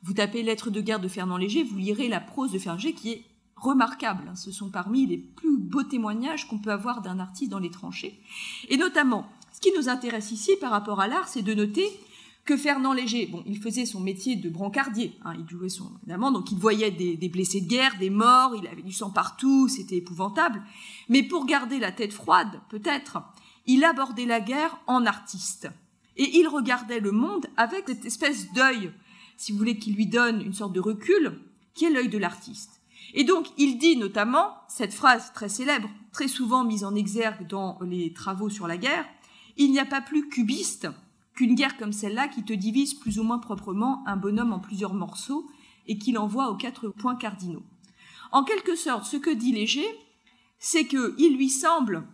[SPEAKER 1] vous tapez lettres de guerre de Fernand Léger, vous lirez la prose de Fernand Léger qui est remarquable. Ce sont parmi les plus beaux témoignages qu'on peut avoir d'un artiste dans les tranchées. Et notamment, ce qui nous intéresse ici par rapport à l'art, c'est de noter que Fernand Léger, bon, il faisait son métier de brancardier, hein, il jouait son évidemment, donc il voyait des, blessés de guerre, des morts, il avait du sang partout, c'était épouvantable. Mais pour garder la tête froide, peut-être, il abordait la guerre en artiste. Et il regardait le monde avec cette espèce d'œil, si vous voulez, qui lui donne une sorte de recul, qui est l'œil de l'artiste. Et donc, il dit notamment cette phrase très célèbre, très souvent mise en exergue dans les travaux sur la guerre, il n'y a pas plus cubiste qu'une guerre comme celle-là qui te divise plus ou moins proprement un bonhomme en plusieurs morceaux et qui l'envoie aux quatre points cardinaux. En quelque sorte, ce que dit Léger, c'est qu'il lui semble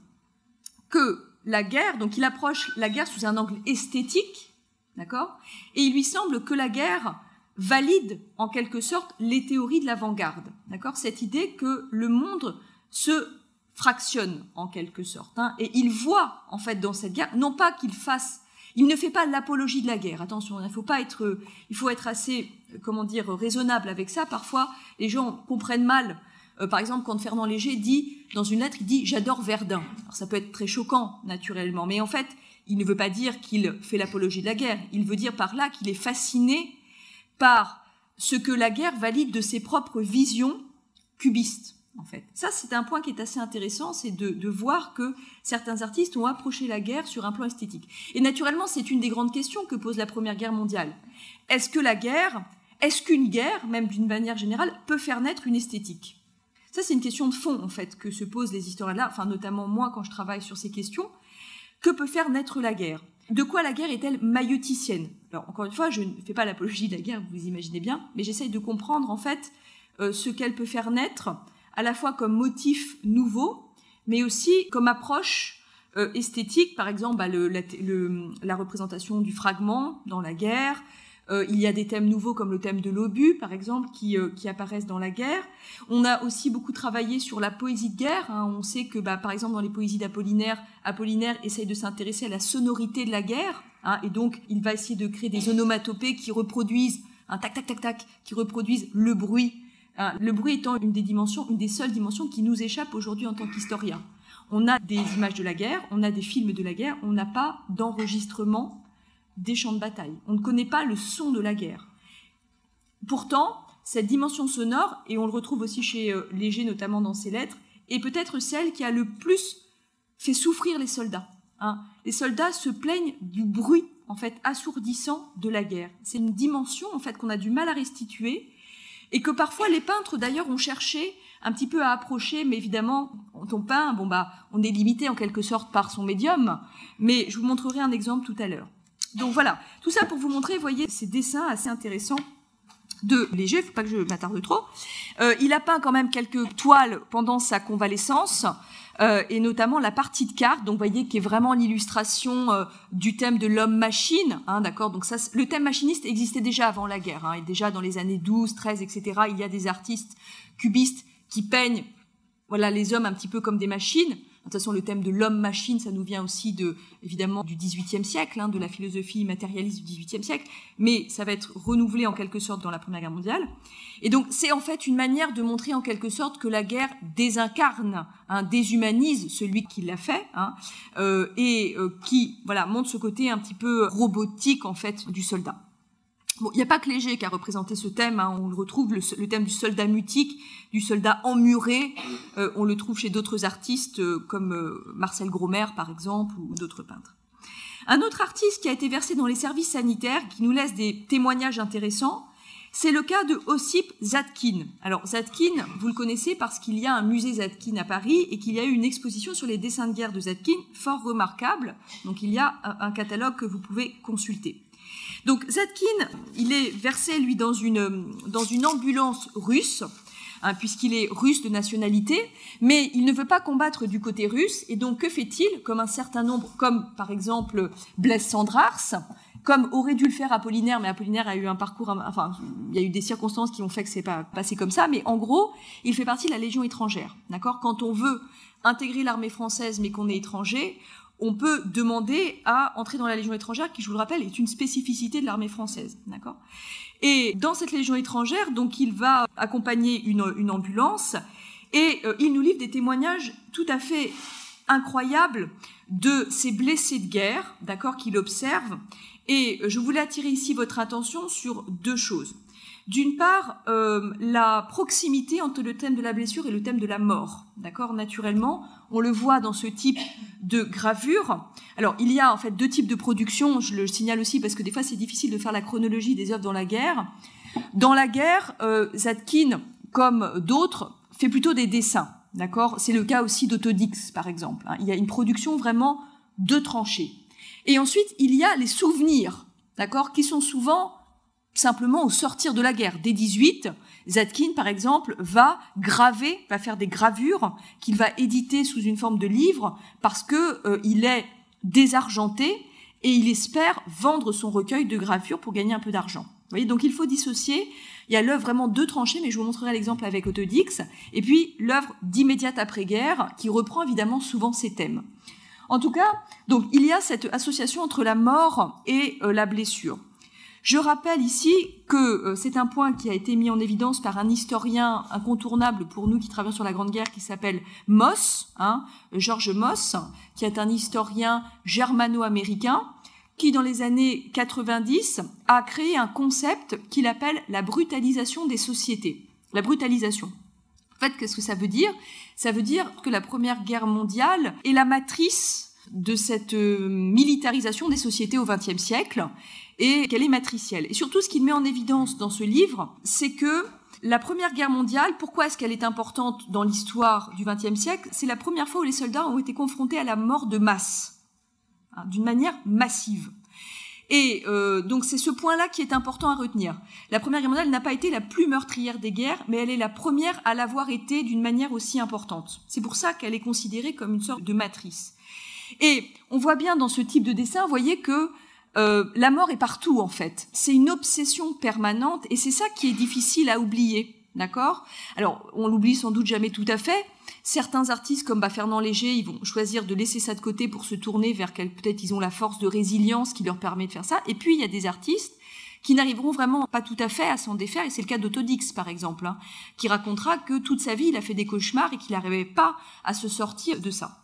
[SPEAKER 1] que la guerre, donc il approche la guerre sous un angle esthétique, d'accord? Et il lui semble que la guerre valide en quelque sorte les théories de l'avant-garde, d'accord? Cette idée que le monde se fractionne en quelque sorte, hein, et il voit en fait dans cette guerre, non pas qu'il fasse il ne fait pas l'apologie de la guerre. Attention, il faut pas être, il faut être assez, comment dire, raisonnable avec ça. Parfois, les gens comprennent mal. Euh, par exemple, quand Fernand Léger dit dans une lettre, il dit j'adore Verdun. ça peut être très choquant, naturellement, mais en fait, il ne veut pas dire qu'il fait l'apologie de la guerre. Il veut dire par là qu'il est fasciné par ce que la guerre valide de ses propres visions cubistes Ça, c'est un point qui est assez intéressant, c'est de, voir que certains artistes ont approché la guerre sur un plan esthétique. Et naturellement, c'est une des grandes questions que pose la Première Guerre mondiale. Est-ce que la guerre, est-ce qu'une guerre, même d'une manière générale, peut faire naître une esthétique? Ça, c'est une question de fond, en fait, que se posent les historiens là, enfin, notamment moi, quand je travaille sur ces questions. Que peut faire naître la guerre? De quoi la guerre est-elle maïoticienne Alors, encore une fois, je ne fais pas l'apologie de la guerre, vous imaginez bien, mais j'essaye de comprendre, en fait, euh, ce qu'elle peut faire naître à la fois comme motif nouveau, mais aussi comme approche euh, esthétique, par exemple bah, la, représentation du fragment dans la guerre, Euh, il y a des thèmes nouveaux comme le thème de l'obus, par exemple, qui, euh, qui, apparaissent dans la guerre. On a aussi beaucoup travaillé sur la poésie de guerre. Hein. On sait que, bah, par exemple, dans les poésies d'Apollinaire, Apollinaire essaye de s'intéresser à la sonorité de la guerre. Hein, et donc, il va essayer de créer des onomatopées qui reproduisent un tac, tac, tac, tac, qui reproduisent le bruit. Hein. Le bruit étant une des dimensions, une des seules dimensions qui nous échappe aujourd'hui en tant qu'historien. On a des images de la guerre, on a des films de la guerre, on n'a pas d'enregistrement des champs de bataille. On ne connaît pas le son de la guerre. Pourtant, cette dimension sonore, et on le retrouve aussi chez euh, Léger notamment dans ses lettres, est peut-être celle qui a le plus fait souffrir les soldats. Hein. Les soldats se plaignent du bruit en fait assourdissant de la guerre. C'est une dimension en fait qu'on a du mal à restituer et que parfois les peintres d'ailleurs ont cherché un petit peu à approcher, mais évidemment, quand on peint, bon bah, on est limité en quelque sorte par son médium. Mais je vous montrerai un exemple tout à l'heure. Donc voilà, tout ça pour vous montrer, voyez, ces dessins assez intéressants de Léger, faut pas que je m'attarde trop. Euh, il a peint quand même quelques toiles pendant sa convalescence, euh, et notamment la partie de carte, donc vous voyez, qui est vraiment l'illustration euh, du thème de l'homme-machine, hein, d'accord? Donc ça, le thème machiniste existait déjà avant la guerre, hein, et déjà dans les années 12, 13, etc., il y a des artistes cubistes qui peignent voilà, les hommes un petit peu comme des machines, de toute façon, le thème de l'homme-machine, ça nous vient aussi de, évidemment, du XVIIIe siècle, hein, de la philosophie matérialiste du XVIIIe siècle, mais ça va être renouvelé en quelque sorte dans la Première Guerre mondiale. Et donc, c'est en fait une manière de montrer en quelque sorte que la guerre désincarne, hein, déshumanise celui qui l'a fait, hein, euh, et euh, qui, voilà, montre ce côté un petit peu robotique en fait du soldat. Il n'y a pas que Léger qui a représenté ce thème, hein. on le retrouve, le, thème du soldat mutique, du soldat emmuré, euh, on le trouve chez d'autres artistes euh, comme euh, Marcel Gromer par exemple, ou d'autres peintres. Un autre artiste qui a été versé dans les services sanitaires, qui nous laisse des témoignages intéressants, c'est le cas de Ossip Zadkine. Alors Zadkine, vous le connaissez parce qu'il y a un musée Zadkine à Paris et qu'il y a eu une exposition sur les dessins de guerre de Zadkine fort remarquable. Donc il y a un catalogue que vous pouvez consulter. Donc Zadkine, il est versé, lui, dans une, dans une ambulance russe, hein, puisqu'il est russe de nationalité, mais il ne veut pas combattre du côté russe, et donc que fait-il Comme un certain nombre, comme par exemple Blaise Sandrars, comme aurait dû le faire Apollinaire, mais Apollinaire a eu un parcours, enfin, il y a eu des circonstances qui ont fait que c'est pas passé comme ça, mais en gros, il fait partie de la Légion étrangère, d'accord? Quand on veut intégrer l'armée française, mais qu'on est étranger, on peut demander à entrer dans la Légion étrangère, qui, je vous le rappelle, est une spécificité de l'armée française. D'accord? Et dans cette Légion étrangère, donc, il va accompagner une, ambulance et euh, il nous livre des témoignages tout à fait incroyables de ces blessés de guerre, d'accord, qu'il observe. Et je voulais attirer ici votre attention sur deux choses. D'une part, euh, la proximité entre le thème de la blessure et le thème de la mort. D'accord? Naturellement, on le voit dans ce type de gravure. Alors, il y a en fait deux types de production, je le signale aussi parce que des fois c'est difficile de faire la chronologie des œuvres dans la guerre. Dans la guerre, euh, Zadkine, comme d'autres, fait plutôt des dessins. D'accord? C'est le cas aussi d'Autodix, par exemple. Hein. Il y a une production vraiment de tranchées. Et ensuite, il y a les souvenirs, d'accord, qui sont souvent simplement au sortir de la guerre. Dès 18, Zadkine, par exemple, va graver, va faire des gravures qu'il va éditer sous une forme de livre parce que euh, il est désargenté et il espère vendre son recueil de gravures pour gagner un peu d'argent. Vous voyez, donc il faut dissocier. Il y a l'œuvre vraiment deux tranchées, mais je vous montrerai l'exemple avec Autodix, et puis l'œuvre d'immédiate après-guerre qui reprend évidemment souvent ces thèmes. En tout cas, donc il y a cette association entre la mort et euh, la blessure. Je rappelle ici que euh, c'est un point qui a été mis en évidence par un historien incontournable pour nous qui travaillons sur la Grande Guerre qui s'appelle Moss, hein, George Moss, qui est un historien germano-américain qui, dans les années 90, a créé un concept qu'il appelle la brutalisation des sociétés. La brutalisation. En fait, qu'est-ce que ça veut dire? Ça veut dire que la Première Guerre mondiale est la matrice de cette euh, militarisation des sociétés au XXe siècle et qu'elle est matricielle. Et surtout, ce qu'il met en évidence dans ce livre, c'est que la Première Guerre mondiale, pourquoi est-ce qu'elle est importante dans l'histoire du XXe siècle? C'est la première fois où les soldats ont été confrontés à la mort de masse, hein, d'une manière massive. Et euh, donc c'est ce point-là qui est important à retenir. La Première Guerre mondiale n'a pas été la plus meurtrière des guerres, mais elle est la première à l'avoir été d'une manière aussi importante. C'est pour ça qu'elle est considérée comme une sorte de matrice. Et on voit bien dans ce type de dessin, vous voyez que euh, la mort est partout en fait. C'est une obsession permanente et c'est ça qui est difficile à oublier. D'accord? Alors, on l'oublie sans doute jamais tout à fait. Certains artistes comme bah, Fernand Léger, ils vont choisir de laisser ça de côté pour se tourner vers peut-être ils ont la force de résilience qui leur permet de faire ça. Et puis il y a des artistes qui n'arriveront vraiment pas tout à fait à s'en défaire. Et c'est le cas d'Autodix, par exemple, hein, qui racontera que toute sa vie, il a fait des cauchemars et qu'il n'arrivait pas à se sortir de ça.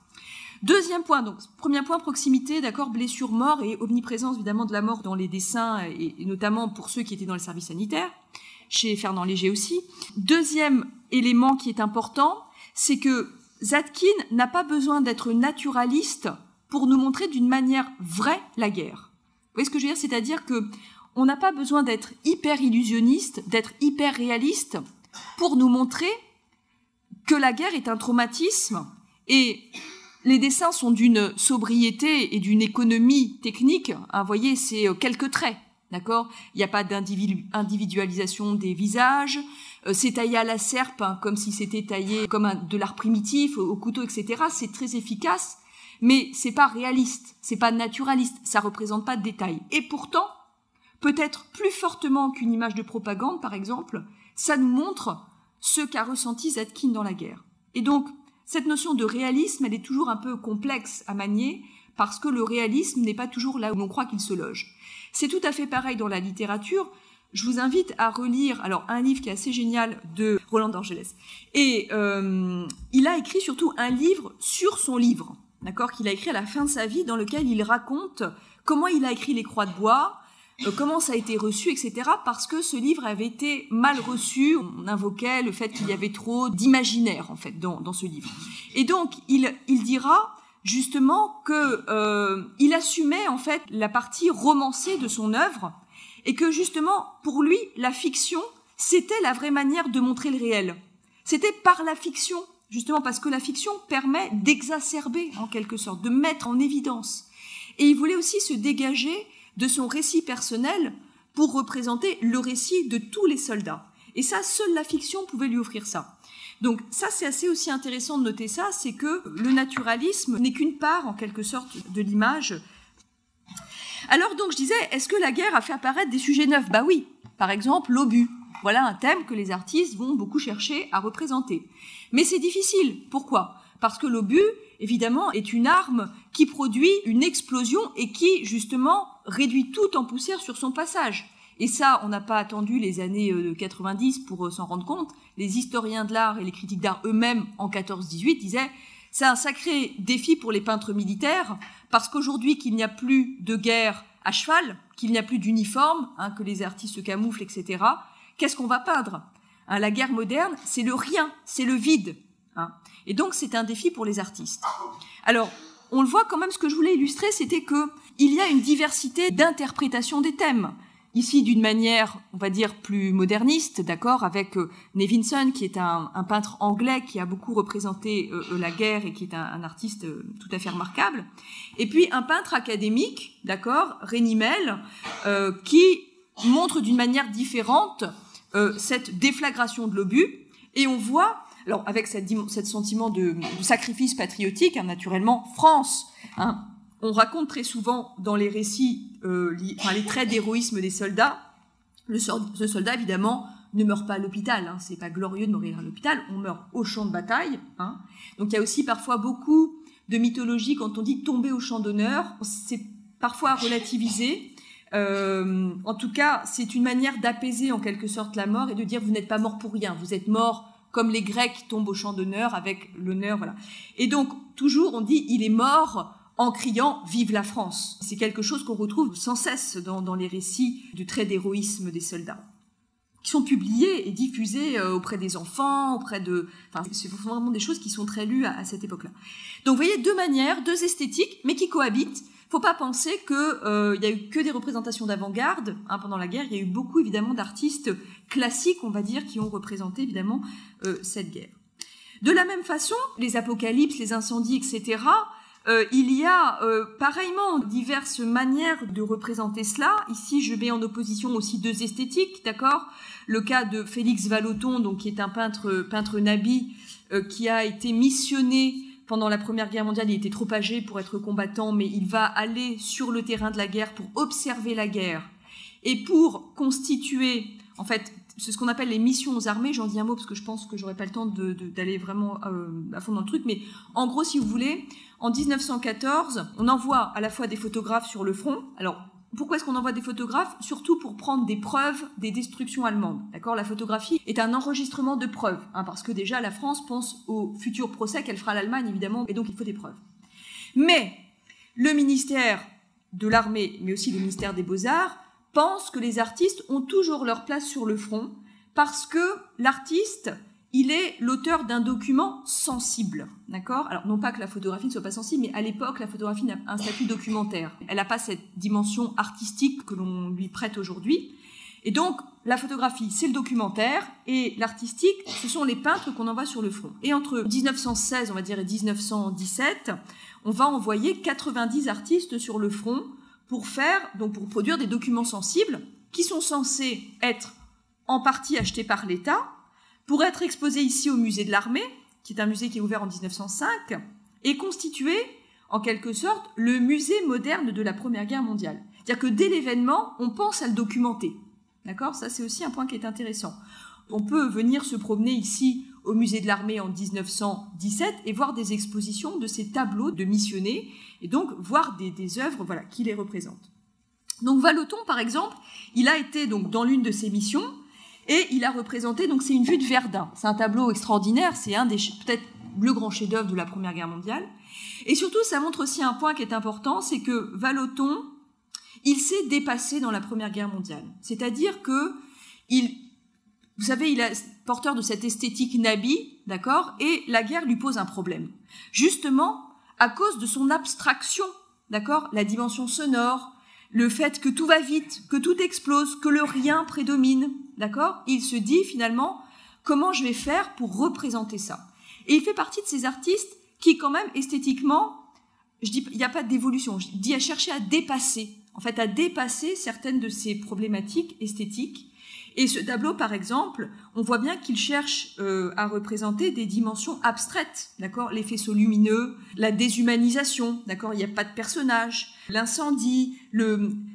[SPEAKER 1] Deuxième point, donc premier point proximité, d'accord, blessure, mort et omniprésence évidemment de la mort dans les dessins et, notamment pour ceux qui étaient dans le service sanitaire, chez Fernand Léger aussi. Deuxième élément qui est important, c'est que Zatkin n'a pas besoin d'être naturaliste pour nous montrer d'une manière vraie la guerre. Vous voyez ce que je veux dire? C'est-à-dire que on n'a pas besoin d'être hyper illusionniste, d'être hyper réaliste pour nous montrer que la guerre est un traumatisme et les dessins sont d'une sobriété et d'une économie technique. Hein, vous voyez, c'est euh, quelques traits, d'accord? Il n'y a pas d'individualisation des visages. Euh, c'est taillé à la serpe, hein, comme si c'était taillé comme un, de l'art primitif, au couteau, etc. C'est très efficace, mais c'est pas réaliste, c'est pas naturaliste, ça représente pas de détails. Et pourtant, peut-être plus fortement qu'une image de propagande, par exemple, ça nous montre ce qu'a ressenti Zetkin dans la guerre. Et donc, cette notion de réalisme, elle est toujours un peu complexe à manier, parce que le réalisme n'est pas toujours là où l'on croit qu'il se loge. C'est tout à fait pareil dans la littérature. Je vous invite à relire alors un livre qui est assez génial de Roland d'Angeles. Et euh, il a écrit surtout un livre sur son livre, d'accord, qu'il a écrit à la fin de sa vie, dans lequel il raconte comment il a écrit les croix de bois, euh, comment ça a été reçu, etc. Parce que ce livre avait été mal reçu. On invoquait le fait qu'il y avait trop d'imaginaire en fait dans, dans, ce livre. Et donc il, il dira justement que euh, il assumait en fait la partie romancée de son œuvre et que justement pour lui la fiction c'était la vraie manière de montrer le réel. C'était par la fiction justement parce que la fiction permet d'exacerber en quelque sorte, de mettre en évidence. Et il voulait aussi se dégager de son récit personnel pour représenter le récit de tous les soldats. Et ça, seule la fiction pouvait lui offrir ça. Donc ça, c'est assez aussi intéressant de noter ça, c'est que le naturalisme n'est qu'une part, en quelque sorte, de l'image. Alors donc, je disais, est-ce que la guerre a fait apparaître des sujets neufs? Bah oui, par exemple, l'obus. Voilà un thème que les artistes vont beaucoup chercher à représenter. Mais c'est difficile. Pourquoi? Parce que l'obus, évidemment, est une arme qui produit une explosion et qui, justement, réduit tout en poussière sur son passage. Et ça, on n'a pas attendu les années 90 euh, pour euh, s'en rendre compte. Les historiens de l'art et les critiques d'art eux-mêmes, en 14-18, disaient c'est un sacré défi pour les peintres militaires, parce qu'aujourd'hui qu'il n'y a plus de guerre à cheval, qu'il n'y a plus d'uniforme, hein, que les artistes se camouflent, etc., qu'est-ce qu'on va peindre? Hein, La guerre moderne, c'est le rien, c'est le vide. Hein. Et donc c'est un défi pour les artistes. Alors, on le voit quand même, ce que je voulais illustrer, c'était que il y a une diversité d'interprétation des thèmes. Ici, d'une manière, on va dire, plus moderniste, d'accord, avec euh, Nevinson, qui est un, peintre anglais qui a beaucoup représenté euh, euh, la guerre et qui est un, artiste tout à fait remarquable. Et puis un peintre académique, d'accord, Renimel, qui montre d'une manière différente cette déflagration de l'obus. Et on voit alors avec cette, sentiment de, sacrifice patriotique, hein, naturellement, France, hein, on raconte très souvent dans les récits euh, les traits d'héroïsme des soldats. Le, soldat, évidemment, ne meurt pas à l'hôpital. Hein, c'est pas glorieux de mourir à l'hôpital. On meurt au champ de bataille. Hein. Donc il y a aussi parfois beaucoup de mythologie quand on dit tomber au champ d'honneur. C'est parfois relativisé. Euh, en tout cas, c'est une manière d'apaiser en quelque sorte la mort et de dire vous n'êtes pas mort pour rien. Vous êtes mort comme les Grecs tombent au champ d'honneur avec l'honneur, voilà. Et donc, toujours, on dit, il est mort en criant Vive la France. C'est quelque chose qu'on retrouve sans cesse dans, les récits du trait d'héroïsme des soldats qui sont publiés et diffusés euh, auprès des enfants, auprès de... Enfin, c'est vraiment des choses qui sont très lues à, cette époque-là. Donc, vous voyez, deux manières, deux esthétiques, mais qui cohabitent. Faut pas penser qu'il euh, y a eu que des représentations d'avant-garde hein, pendant la guerre. Il y a eu beaucoup, évidemment, d'artistes classiques, on va dire, qui ont représenté, évidemment, euh, cette guerre. De la même façon, les apocalypses, les incendies, etc., euh, il y a euh, pareillement diverses manières de représenter cela. Ici, je mets en opposition aussi deux esthétiques, d'accord? Le cas de Félix Vallotton, donc qui est un peintre, peintre nabi, qui a été missionné pendant la Première Guerre mondiale, il était trop âgé pour être combattant, mais il va aller sur le terrain de la guerre pour observer la guerre et pour constituer, en fait, c'est ce qu'on appelle les missions aux armées. J'en dis un mot parce que je pense que j'aurais pas le temps d'aller vraiment euh, à fond dans le truc. Mais en gros, si vous voulez, en 1914, on envoie à la fois des photographes sur le front. Alors, pourquoi est-ce qu'on envoie des photographes? Surtout pour prendre des preuves des destructions allemandes. D'accord? La photographie est un enregistrement de preuves, hein, parce que déjà la France pense au futur procès qu'elle fera à l'Allemagne, évidemment, et donc il faut des preuves. Mais le ministère de l'armée, mais aussi le ministère des beaux-arts, pense que les artistes ont toujours leur place sur le front, parce que l'artiste il est l'auteur d'un document sensible, d'accord? Alors non pas que la photographie ne soit pas sensible, mais à l'époque la photographie n'a un statut documentaire. Elle n'a pas cette dimension artistique que l'on lui prête aujourd'hui. Et donc la photographie, c'est le documentaire, et l'artistique, ce sont les peintres qu'on envoie sur le front. Et entre 1916, on va dire, et 1917, on va envoyer 90 artistes sur le front pour faire, donc pour produire des documents sensibles qui sont censés être en partie achetés par l'État, pour être exposé ici au musée de l'armée, qui est un musée qui est ouvert en 1905, et constituer, en quelque sorte, le musée moderne de la Première Guerre mondiale. C'est-à-dire que dès l'événement, on pense à le documenter. D'accord? Ça, c'est aussi un point qui est intéressant. On peut venir se promener ici au musée de l'armée en 1917 et voir des expositions de ces tableaux de missionnés et donc voir des, des œuvres voilà, qui les représentent. Donc Valoton, par exemple, il a été donc dans l'une de ses missions et il a représenté, donc c'est une vue de Verdun. C'est un tableau extraordinaire, c'est un des, peut-être le grand chef-d'œuvre de la Première Guerre mondiale. Et surtout, ça montre aussi un point qui est important, c'est que Valoton, il s'est dépassé dans la Première Guerre mondiale. C'est-à-dire que il, vous savez, il est porteur de cette esthétique nabi, d'accord, et la guerre lui pose un problème. Justement, à cause de son abstraction, d'accord, la dimension sonore, le fait que tout va vite, que tout explose, que le rien prédomine, d'accord? Il se dit finalement comment je vais faire pour représenter ça? Et il fait partie de ces artistes qui quand même esthétiquement, je dis il n'y a pas d'évolution, je dis à chercher à dépasser, en fait à dépasser certaines de ces problématiques esthétiques et ce tableau, par exemple, on voit bien qu'il cherche euh, à représenter des dimensions abstraites, d'accord? Les faisceaux lumineux, la déshumanisation, d'accord? Il n'y a pas de personnage, l'incendie,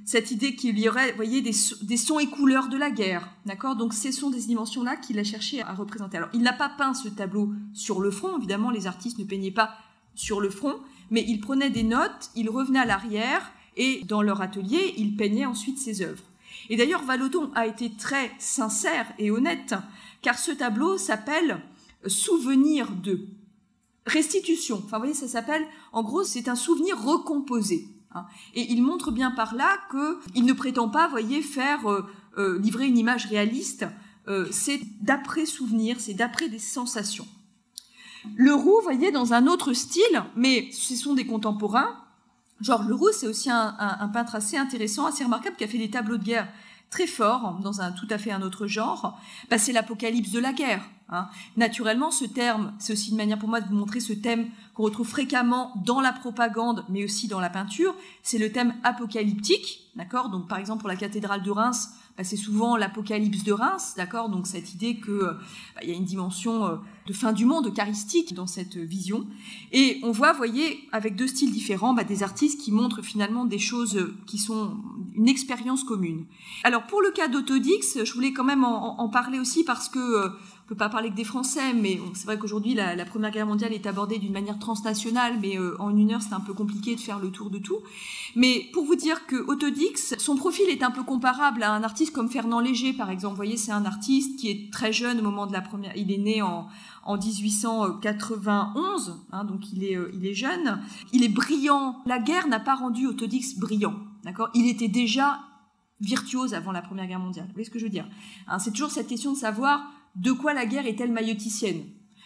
[SPEAKER 1] cette idée qu'il y aurait, voyez, des, des, sons et couleurs de la guerre, d'accord? Donc, ce sont des dimensions-là qu'il a cherché à représenter. Alors, il n'a pas peint ce tableau sur le front, évidemment, les artistes ne peignaient pas sur le front, mais il prenait des notes, il revenait à l'arrière, et dans leur atelier, il peignait ensuite ses œuvres. Et d'ailleurs, Valoton a été très sincère et honnête, car ce tableau s'appelle Souvenir de restitution. Enfin, vous voyez, ça s'appelle, en gros, c'est un souvenir recomposé. Hein. Et il montre bien par là qu'il ne prétend pas, voyez, faire euh, euh, livrer une image réaliste. Euh, c'est d'après souvenir, c'est d'après des sensations. Le roux, voyez, dans un autre style, mais ce sont des contemporains, Georges Leroux, c'est aussi un, peintre assez intéressant, assez remarquable, qui a fait des tableaux de guerre très forts, dans un tout à fait un autre genre. Bah, c'est l'apocalypse de la guerre. Hein. Naturellement, ce terme, c'est aussi une manière pour moi de vous montrer ce thème qu'on retrouve fréquemment dans la propagande, mais aussi dans la peinture. C'est le thème apocalyptique, d'accord? Donc, par exemple, pour la cathédrale de Reims, bah, c'est souvent l'apocalypse de Reims, d'accord Donc cette idée qu'il bah, y a une dimension euh, de fin du monde eucharistique dans cette vision. Et on voit, voyez, avec deux styles différents, bah, des artistes qui montrent finalement des choses qui sont une expérience commune. Alors pour le cas d'Autodix, je voulais quand même en, parler aussi parce que euh, on peut pas parler que des Français, mais c'est vrai qu'aujourd'hui la, Première Guerre mondiale est abordée d'une manière transnationale, mais euh, en une heure c'est un peu compliqué de faire le tour de tout. Mais pour vous dire que Autodix, son profil est un peu comparable à un artiste comme Fernand Léger, par exemple. Vous voyez, c'est un artiste qui est très jeune au moment de la première. Il est né en, en 1891, hein, donc il est, euh, il est jeune. Il est brillant. La guerre n'a pas rendu Autodix brillant, d'accord? Il était déjà virtuose avant la Première Guerre mondiale. Vous voyez ce que je veux dire? Hein, C'est toujours cette question de savoir de quoi la guerre est-elle maïoticienne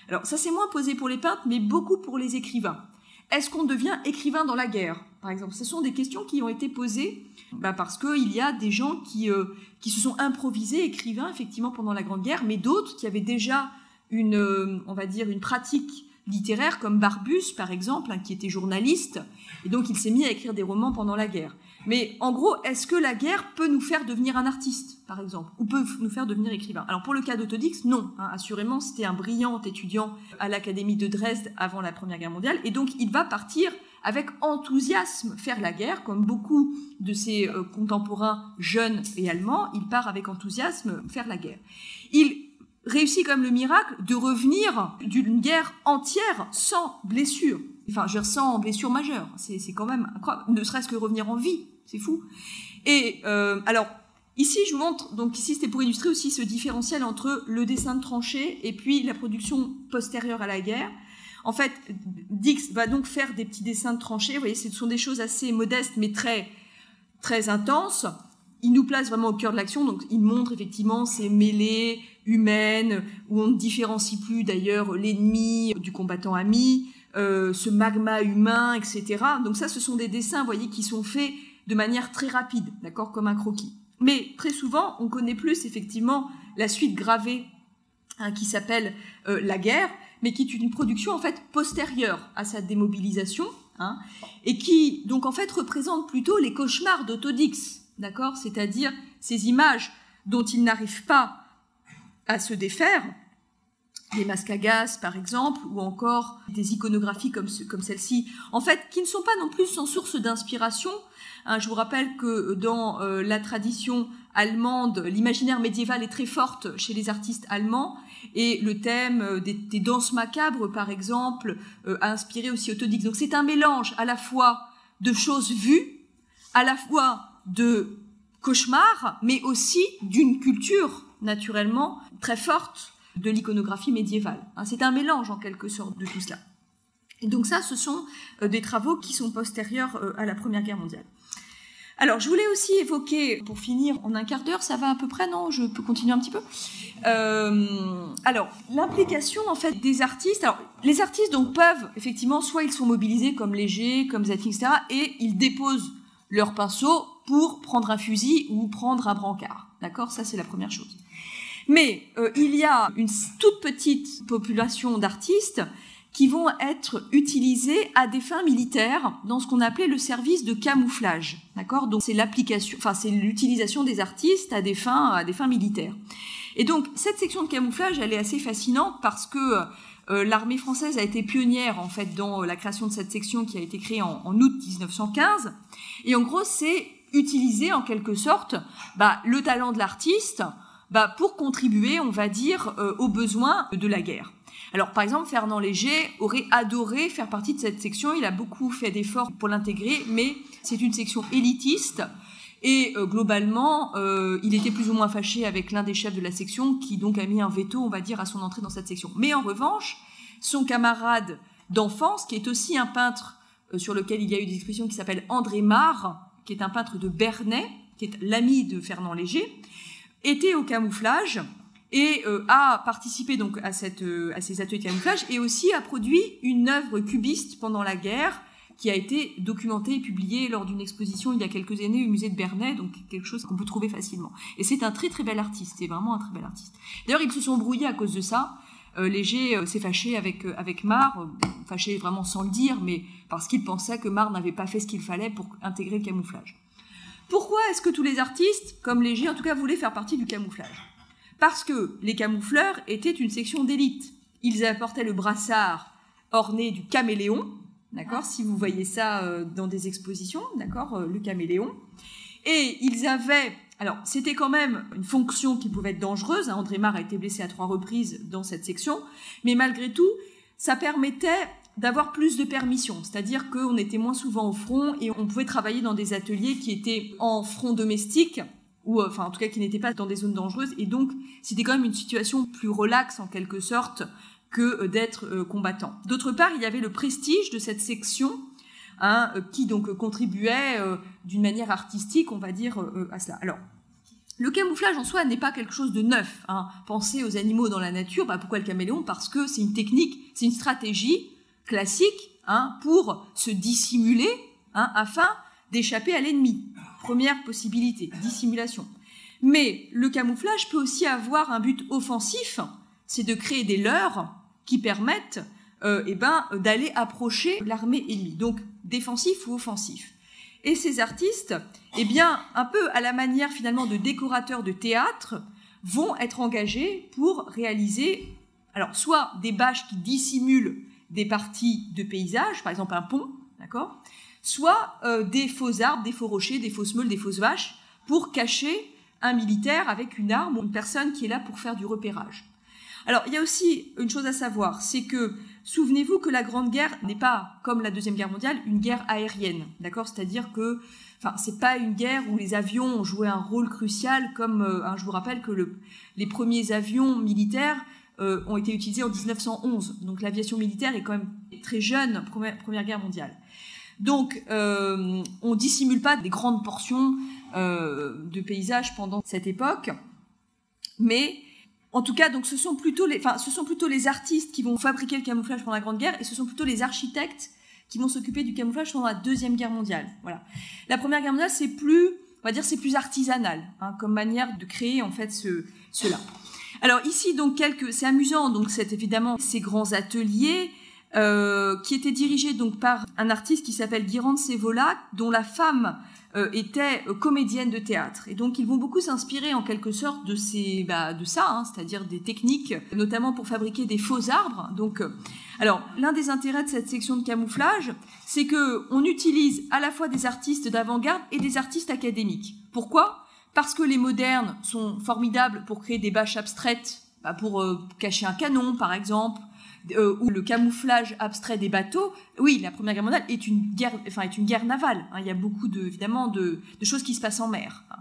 [SPEAKER 1] Alors ça c'est moins posé pour les peintres, mais beaucoup pour les écrivains. Est-ce qu'on devient écrivain dans la guerre? Par exemple, ce sont des questions qui ont été posées bah parce qu'il y a des gens qui, euh, qui se sont improvisés écrivains effectivement pendant la Grande Guerre, mais d'autres qui avaient déjà une, euh, on va dire, une pratique littéraires comme Barbus, par exemple, hein, qui était journaliste, et donc il s'est mis à écrire des romans pendant la guerre. Mais en gros, est-ce que la guerre peut nous faire devenir un artiste, par exemple, ou peut nous faire devenir écrivain? Alors pour le cas d'Autodix, non. Hein, assurément, c'était un brillant étudiant à l'Académie de Dresde avant la Première Guerre mondiale, et donc il va partir avec enthousiasme faire la guerre, comme beaucoup de ses euh, contemporains jeunes et allemands, il part avec enthousiasme faire la guerre. Il réussit comme le miracle de revenir d'une guerre entière sans blessure. Enfin, je sans blessure majeure. C'est quand même incroyable. Ne serait-ce que revenir en vie. C'est fou. Et euh, alors, ici, je vous montre, donc ici, c'était pour illustrer aussi ce différentiel entre le dessin de tranchée et puis la production postérieure à la guerre. En fait, Dix va donc faire des petits dessins de tranchées. Vous voyez, ce sont des choses assez modestes, mais très, très intenses. Il nous place vraiment au cœur de l'action. Donc, il montre effectivement ces mêlées humaines où on ne différencie plus d'ailleurs l'ennemi du combattant ami, euh, ce magma humain, etc. Donc, ça, ce sont des dessins, vous voyez, qui sont faits de manière très rapide, d'accord, comme un croquis. Mais très souvent, on connaît plus effectivement la suite gravée hein, qui s'appelle euh, la guerre mais qui est une production en fait postérieure à sa démobilisation, hein, et qui donc en fait représente plutôt les cauchemars d'Autodix, d'accord C'est-à-dire ces images dont il n'arrive pas à se défaire, les masques à gaz par exemple, ou encore des iconographies comme, comme celle-ci, en fait, qui ne sont pas non plus sans source d'inspiration. Hein, je vous rappelle que dans euh, la tradition allemande, l'imaginaire médiéval est très forte chez les artistes allemands, et le thème euh, des, danses macabres, par exemple, euh, a inspiré aussi Autodix. Donc c'est un mélange à la fois de choses vues, à la fois de cauchemars, mais aussi d'une culture, naturellement, très forte de l'iconographie médiévale. Hein, c'est un mélange, en quelque sorte, de tout cela. Et donc ça, ce sont euh, des travaux qui sont postérieurs à la Première Guerre mondiale. Alors, je voulais aussi évoquer, pour finir en un quart d'heure, ça va à peu près, non? Je peux continuer un petit peu? Euh, Alors, l'implication en fait des artistes. Alors, les artistes donc peuvent effectivement, soit ils sont mobilisés comme Léger, comme Zating, etc., et ils déposent leur pinceau pour prendre un fusil ou prendre un brancard. D'accord? Ça, c'est la première chose. Mais euh, il y a une toute petite population d'artistes qui vont être utilisés à des fins militaires dans ce qu'on appelait le service de camouflage. D'accord? Donc c'est l'application, enfin c'est l'utilisation des artistes à des fins à des fins militaires. Et donc cette section de camouflage, elle est assez fascinante parce que euh, l'armée française a été pionnière en fait dans la création de cette section qui a été créée en, août 1915. Et en gros, c'est utiliser en quelque sorte bah, le talent de l'artiste bah, pour contribuer, on va dire, euh, aux besoins de la guerre. Alors, par exemple, Fernand Léger aurait adoré faire partie de cette section. Il a beaucoup fait d'efforts pour l'intégrer, mais c'est une section élitiste. Et euh, globalement, euh, il était plus ou moins fâché avec l'un des chefs de la section, qui donc a mis un veto, on va dire, à son entrée dans cette section. Mais en revanche, son camarade d'enfance, qui est aussi un peintre euh, sur lequel il y a eu des expressions qui s'appelle André Marre, qui est un peintre de Bernay, qui est l'ami de Fernand Léger, était au camouflage et euh, a participé donc à, cette, euh, à ces ateliers de camouflage et aussi a produit une œuvre cubiste pendant la guerre qui a été documentée et publiée lors d'une exposition il y a quelques années au musée de Bernay, donc quelque chose qu'on peut trouver facilement. Et c'est un très très bel artiste, c'est vraiment un très bel artiste. D'ailleurs, ils se sont brouillés à cause de ça. Euh, Léger s'est fâché avec, avec Marr, fâché vraiment sans le dire, mais parce qu'il pensait que Marr n'avait pas fait ce qu'il fallait pour intégrer le camouflage. Pourquoi est-ce que tous les artistes, comme Léger en tout cas, voulaient faire partie du camouflage? Parce que les camoufleurs étaient une section d'élite. Ils apportaient le brassard orné du caméléon, d'accord Si vous voyez ça euh, dans des expositions, d'accord euh, Le caméléon. Et ils avaient... Alors, c'était quand même une fonction qui pouvait être dangereuse. Hein. André Marre a été blessé à trois reprises dans cette section. Mais malgré tout, ça permettait d'avoir plus de permissions, c'est-à-dire qu'on était moins souvent au front et on pouvait travailler dans des ateliers qui étaient en front domestique, ou euh, enfin en tout cas qui n'étaient pas dans des zones dangereuses, et donc c'était quand même une situation plus relaxe en quelque sorte que euh, d'être euh, combattant. D'autre part, il y avait le prestige de cette section hein, qui donc contribuait d'une manière artistique, on va dire, à cela. Alors, le camouflage en soi n'est pas quelque chose de neuf. Hein. Pensez aux animaux dans la nature, bah, pourquoi le caméléon? Parce que c'est une technique, c'est une stratégie classique hein, pour se dissimuler hein, afin d'échapper à l'ennemi. Première possibilité, dissimulation. Mais le camouflage peut aussi avoir un but offensif, c'est de créer des leurres qui permettent euh, eh ben, d'aller approcher l'armée ennemie. Donc défensif ou offensif. Et ces artistes, eh bien, un peu à la manière finalement de décorateurs de théâtre, vont être engagés pour réaliser, alors soit des bâches qui dissimulent des parties de paysage, par exemple un pont, d'accord, soit euh, des faux arbres, des faux rochers, des fausses meules, des fausses vaches, pour cacher un militaire avec une arme ou une personne qui est là pour faire du repérage. Alors, il y a aussi une chose à savoir, c'est que souvenez-vous que la Grande Guerre n'est pas, comme la Deuxième Guerre mondiale, une guerre aérienne, d'accord? C'est-à-dire que, enfin, c'est pas une guerre où les avions ont joué un rôle crucial, comme euh, je vous rappelle que le, les premiers avions militaires euh, ont été utilisés en 1911, donc l'aviation militaire est quand même très jeune, première guerre mondiale. Donc, euh, on dissimule pas des grandes portions euh, de paysages pendant cette époque, mais en tout cas, donc ce sont plutôt les, enfin, ce sont plutôt les artistes qui vont fabriquer le camouflage pendant la Grande Guerre, et ce sont plutôt les architectes qui vont s'occuper du camouflage pendant la Deuxième Guerre mondiale. Voilà. La Première Guerre mondiale, c'est plus, on va dire, c'est plus artisanal hein, comme manière de créer en fait ce, cela. Alors ici, donc quelques, c'est amusant, donc c'est évidemment ces grands ateliers euh, qui étaient dirigés donc par un artiste qui s'appelle Guirand Sevola, dont la femme euh, était euh, comédienne de théâtre. Et donc ils vont beaucoup s'inspirer en quelque sorte de, ces, bah, de ça, hein, c'est-à-dire des techniques, notamment pour fabriquer des faux arbres. Donc, euh, alors l'un des intérêts de cette section de camouflage, c'est que on utilise à la fois des artistes d'avant-garde et des artistes académiques. Pourquoi? Parce que les modernes sont formidables pour créer des bâches abstraites, bah, pour cacher un canon par exemple, euh, ou le camouflage abstrait des bateaux, oui, la Première Guerre mondiale est une guerre, enfin, est une guerre navale. Hein. Il y a beaucoup de, évidemment de, choses qui se passent en mer. Hein.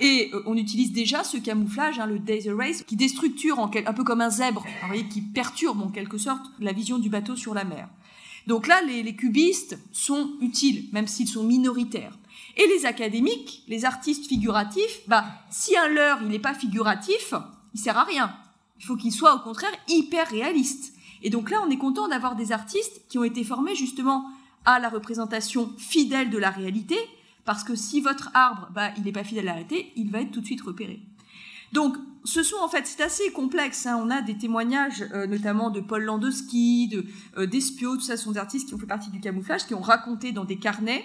[SPEAKER 1] Et euh, on utilise déjà ce camouflage, hein, le Days Race, qui déstructure un peu comme un zèbre, voyez, qui perturbe en quelque sorte la vision du bateau sur la mer. Donc là, les, les cubistes sont utiles, même s'ils sont minoritaires. Et les académiques, les artistes figuratifs, bah, si un leurre, il n'est pas figuratif, il sert à rien. Il faut qu'il soit au contraire hyper réaliste. Et donc là, on est content d'avoir des artistes qui ont été formés justement à la représentation fidèle de la réalité, parce que si votre arbre, bah, il n'est pas fidèle à la réalité, il va être tout de suite repéré. Donc, ce sont en fait, c'est assez complexe. Hein. On a des témoignages, euh, notamment de Paul Landowski, de euh, d'Espio, tout ça, sont des artistes qui ont fait partie du camouflage, qui ont raconté dans des carnets.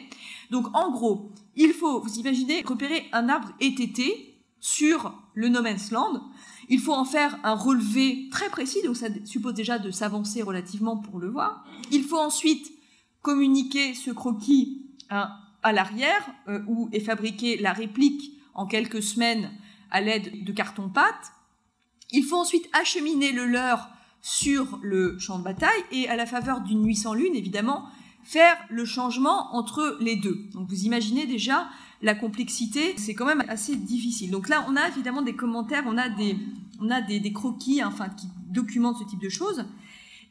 [SPEAKER 1] Donc, en gros, il faut, vous imaginez, repérer un arbre étété sur le no man's land. Il faut en faire un relevé très précis, donc ça suppose déjà de s'avancer relativement pour le voir. Il faut ensuite communiquer ce croquis hein, à l'arrière, euh, où est fabriquée la réplique en quelques semaines à l'aide de carton-pâte. Il faut ensuite acheminer le leurre sur le champ de bataille et à la faveur d'une nuit sans lune, évidemment, faire le changement entre les deux. Donc vous imaginez déjà la complexité, c'est quand même assez difficile. Donc là, on a évidemment des commentaires, on a des, on a des, des croquis, enfin, qui documentent ce type de choses.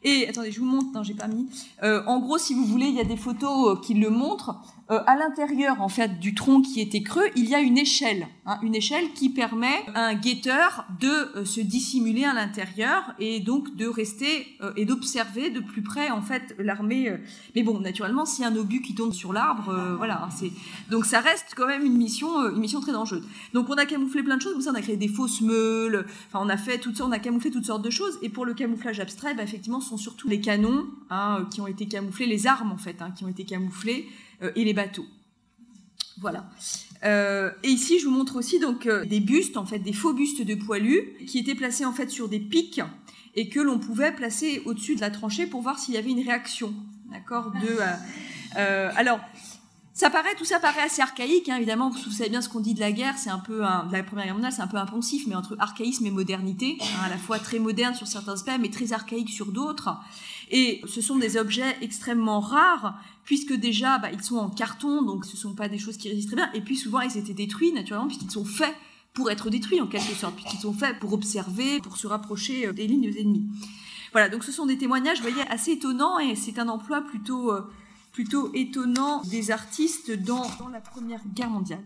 [SPEAKER 1] Et attendez, je vous montre, non, j'ai pas mis. Euh, en gros, si vous voulez, il y a des photos euh, qui le montrent. Euh, à l'intérieur, en fait, du tronc qui était creux, il y a une échelle, hein, une échelle qui permet à un guetteur de se dissimuler à l'intérieur et donc de rester et d'observer de plus près, en fait, l'armée. Mais bon, naturellement, si un obus qui tombe sur l'arbre, voilà, hein, c'est donc ça reste quand même une mission, une mission très dangereuse. Donc on a camouflé plein de choses, ça, on a créé des fausses meules. Enfin, on a fait toutes sortes, on a camouflé toutes sortes de choses. Et pour le camouflage abstrait, bah, effectivement sont surtout les canons hein, qui ont été camouflés, les armes en fait, qui ont été camouflées, euh, et les bateaux. Voilà. Euh, et ici, je vous montre aussi donc euh, des bustes, en fait, des faux bustes de poilus, qui étaient placés en fait sur des pics et que l'on pouvait placer au-dessus de la tranchée pour voir s'il y avait une réaction. D'accord De. alors, ça paraît, tout ça paraît assez archaïque, hein, évidemment. Vous savez bien ce qu'on dit de la guerre, c'est un peu de la Première Guerre mondiale, c'est un peu impensif, mais entre archaïsme et modernité, hein, à la fois très moderne sur certains aspects, mais très archaïque sur d'autres. Et ce sont des objets extrêmement rares, puisque déjà, bah, ils sont en carton, donc ce ne sont pas des choses qui résistent très bien. Et puis souvent, ils étaient détruits naturellement, puisqu'ils sont faits pour être détruits en quelque sorte, puisqu'ils sont faits pour observer, pour se rapprocher euh, des lignes ennemies. Voilà, donc ce sont des témoignages, vous voyez, assez étonnants, et c'est un emploi plutôt euh, plutôt étonnant des artistes dans, dans la Première Guerre mondiale.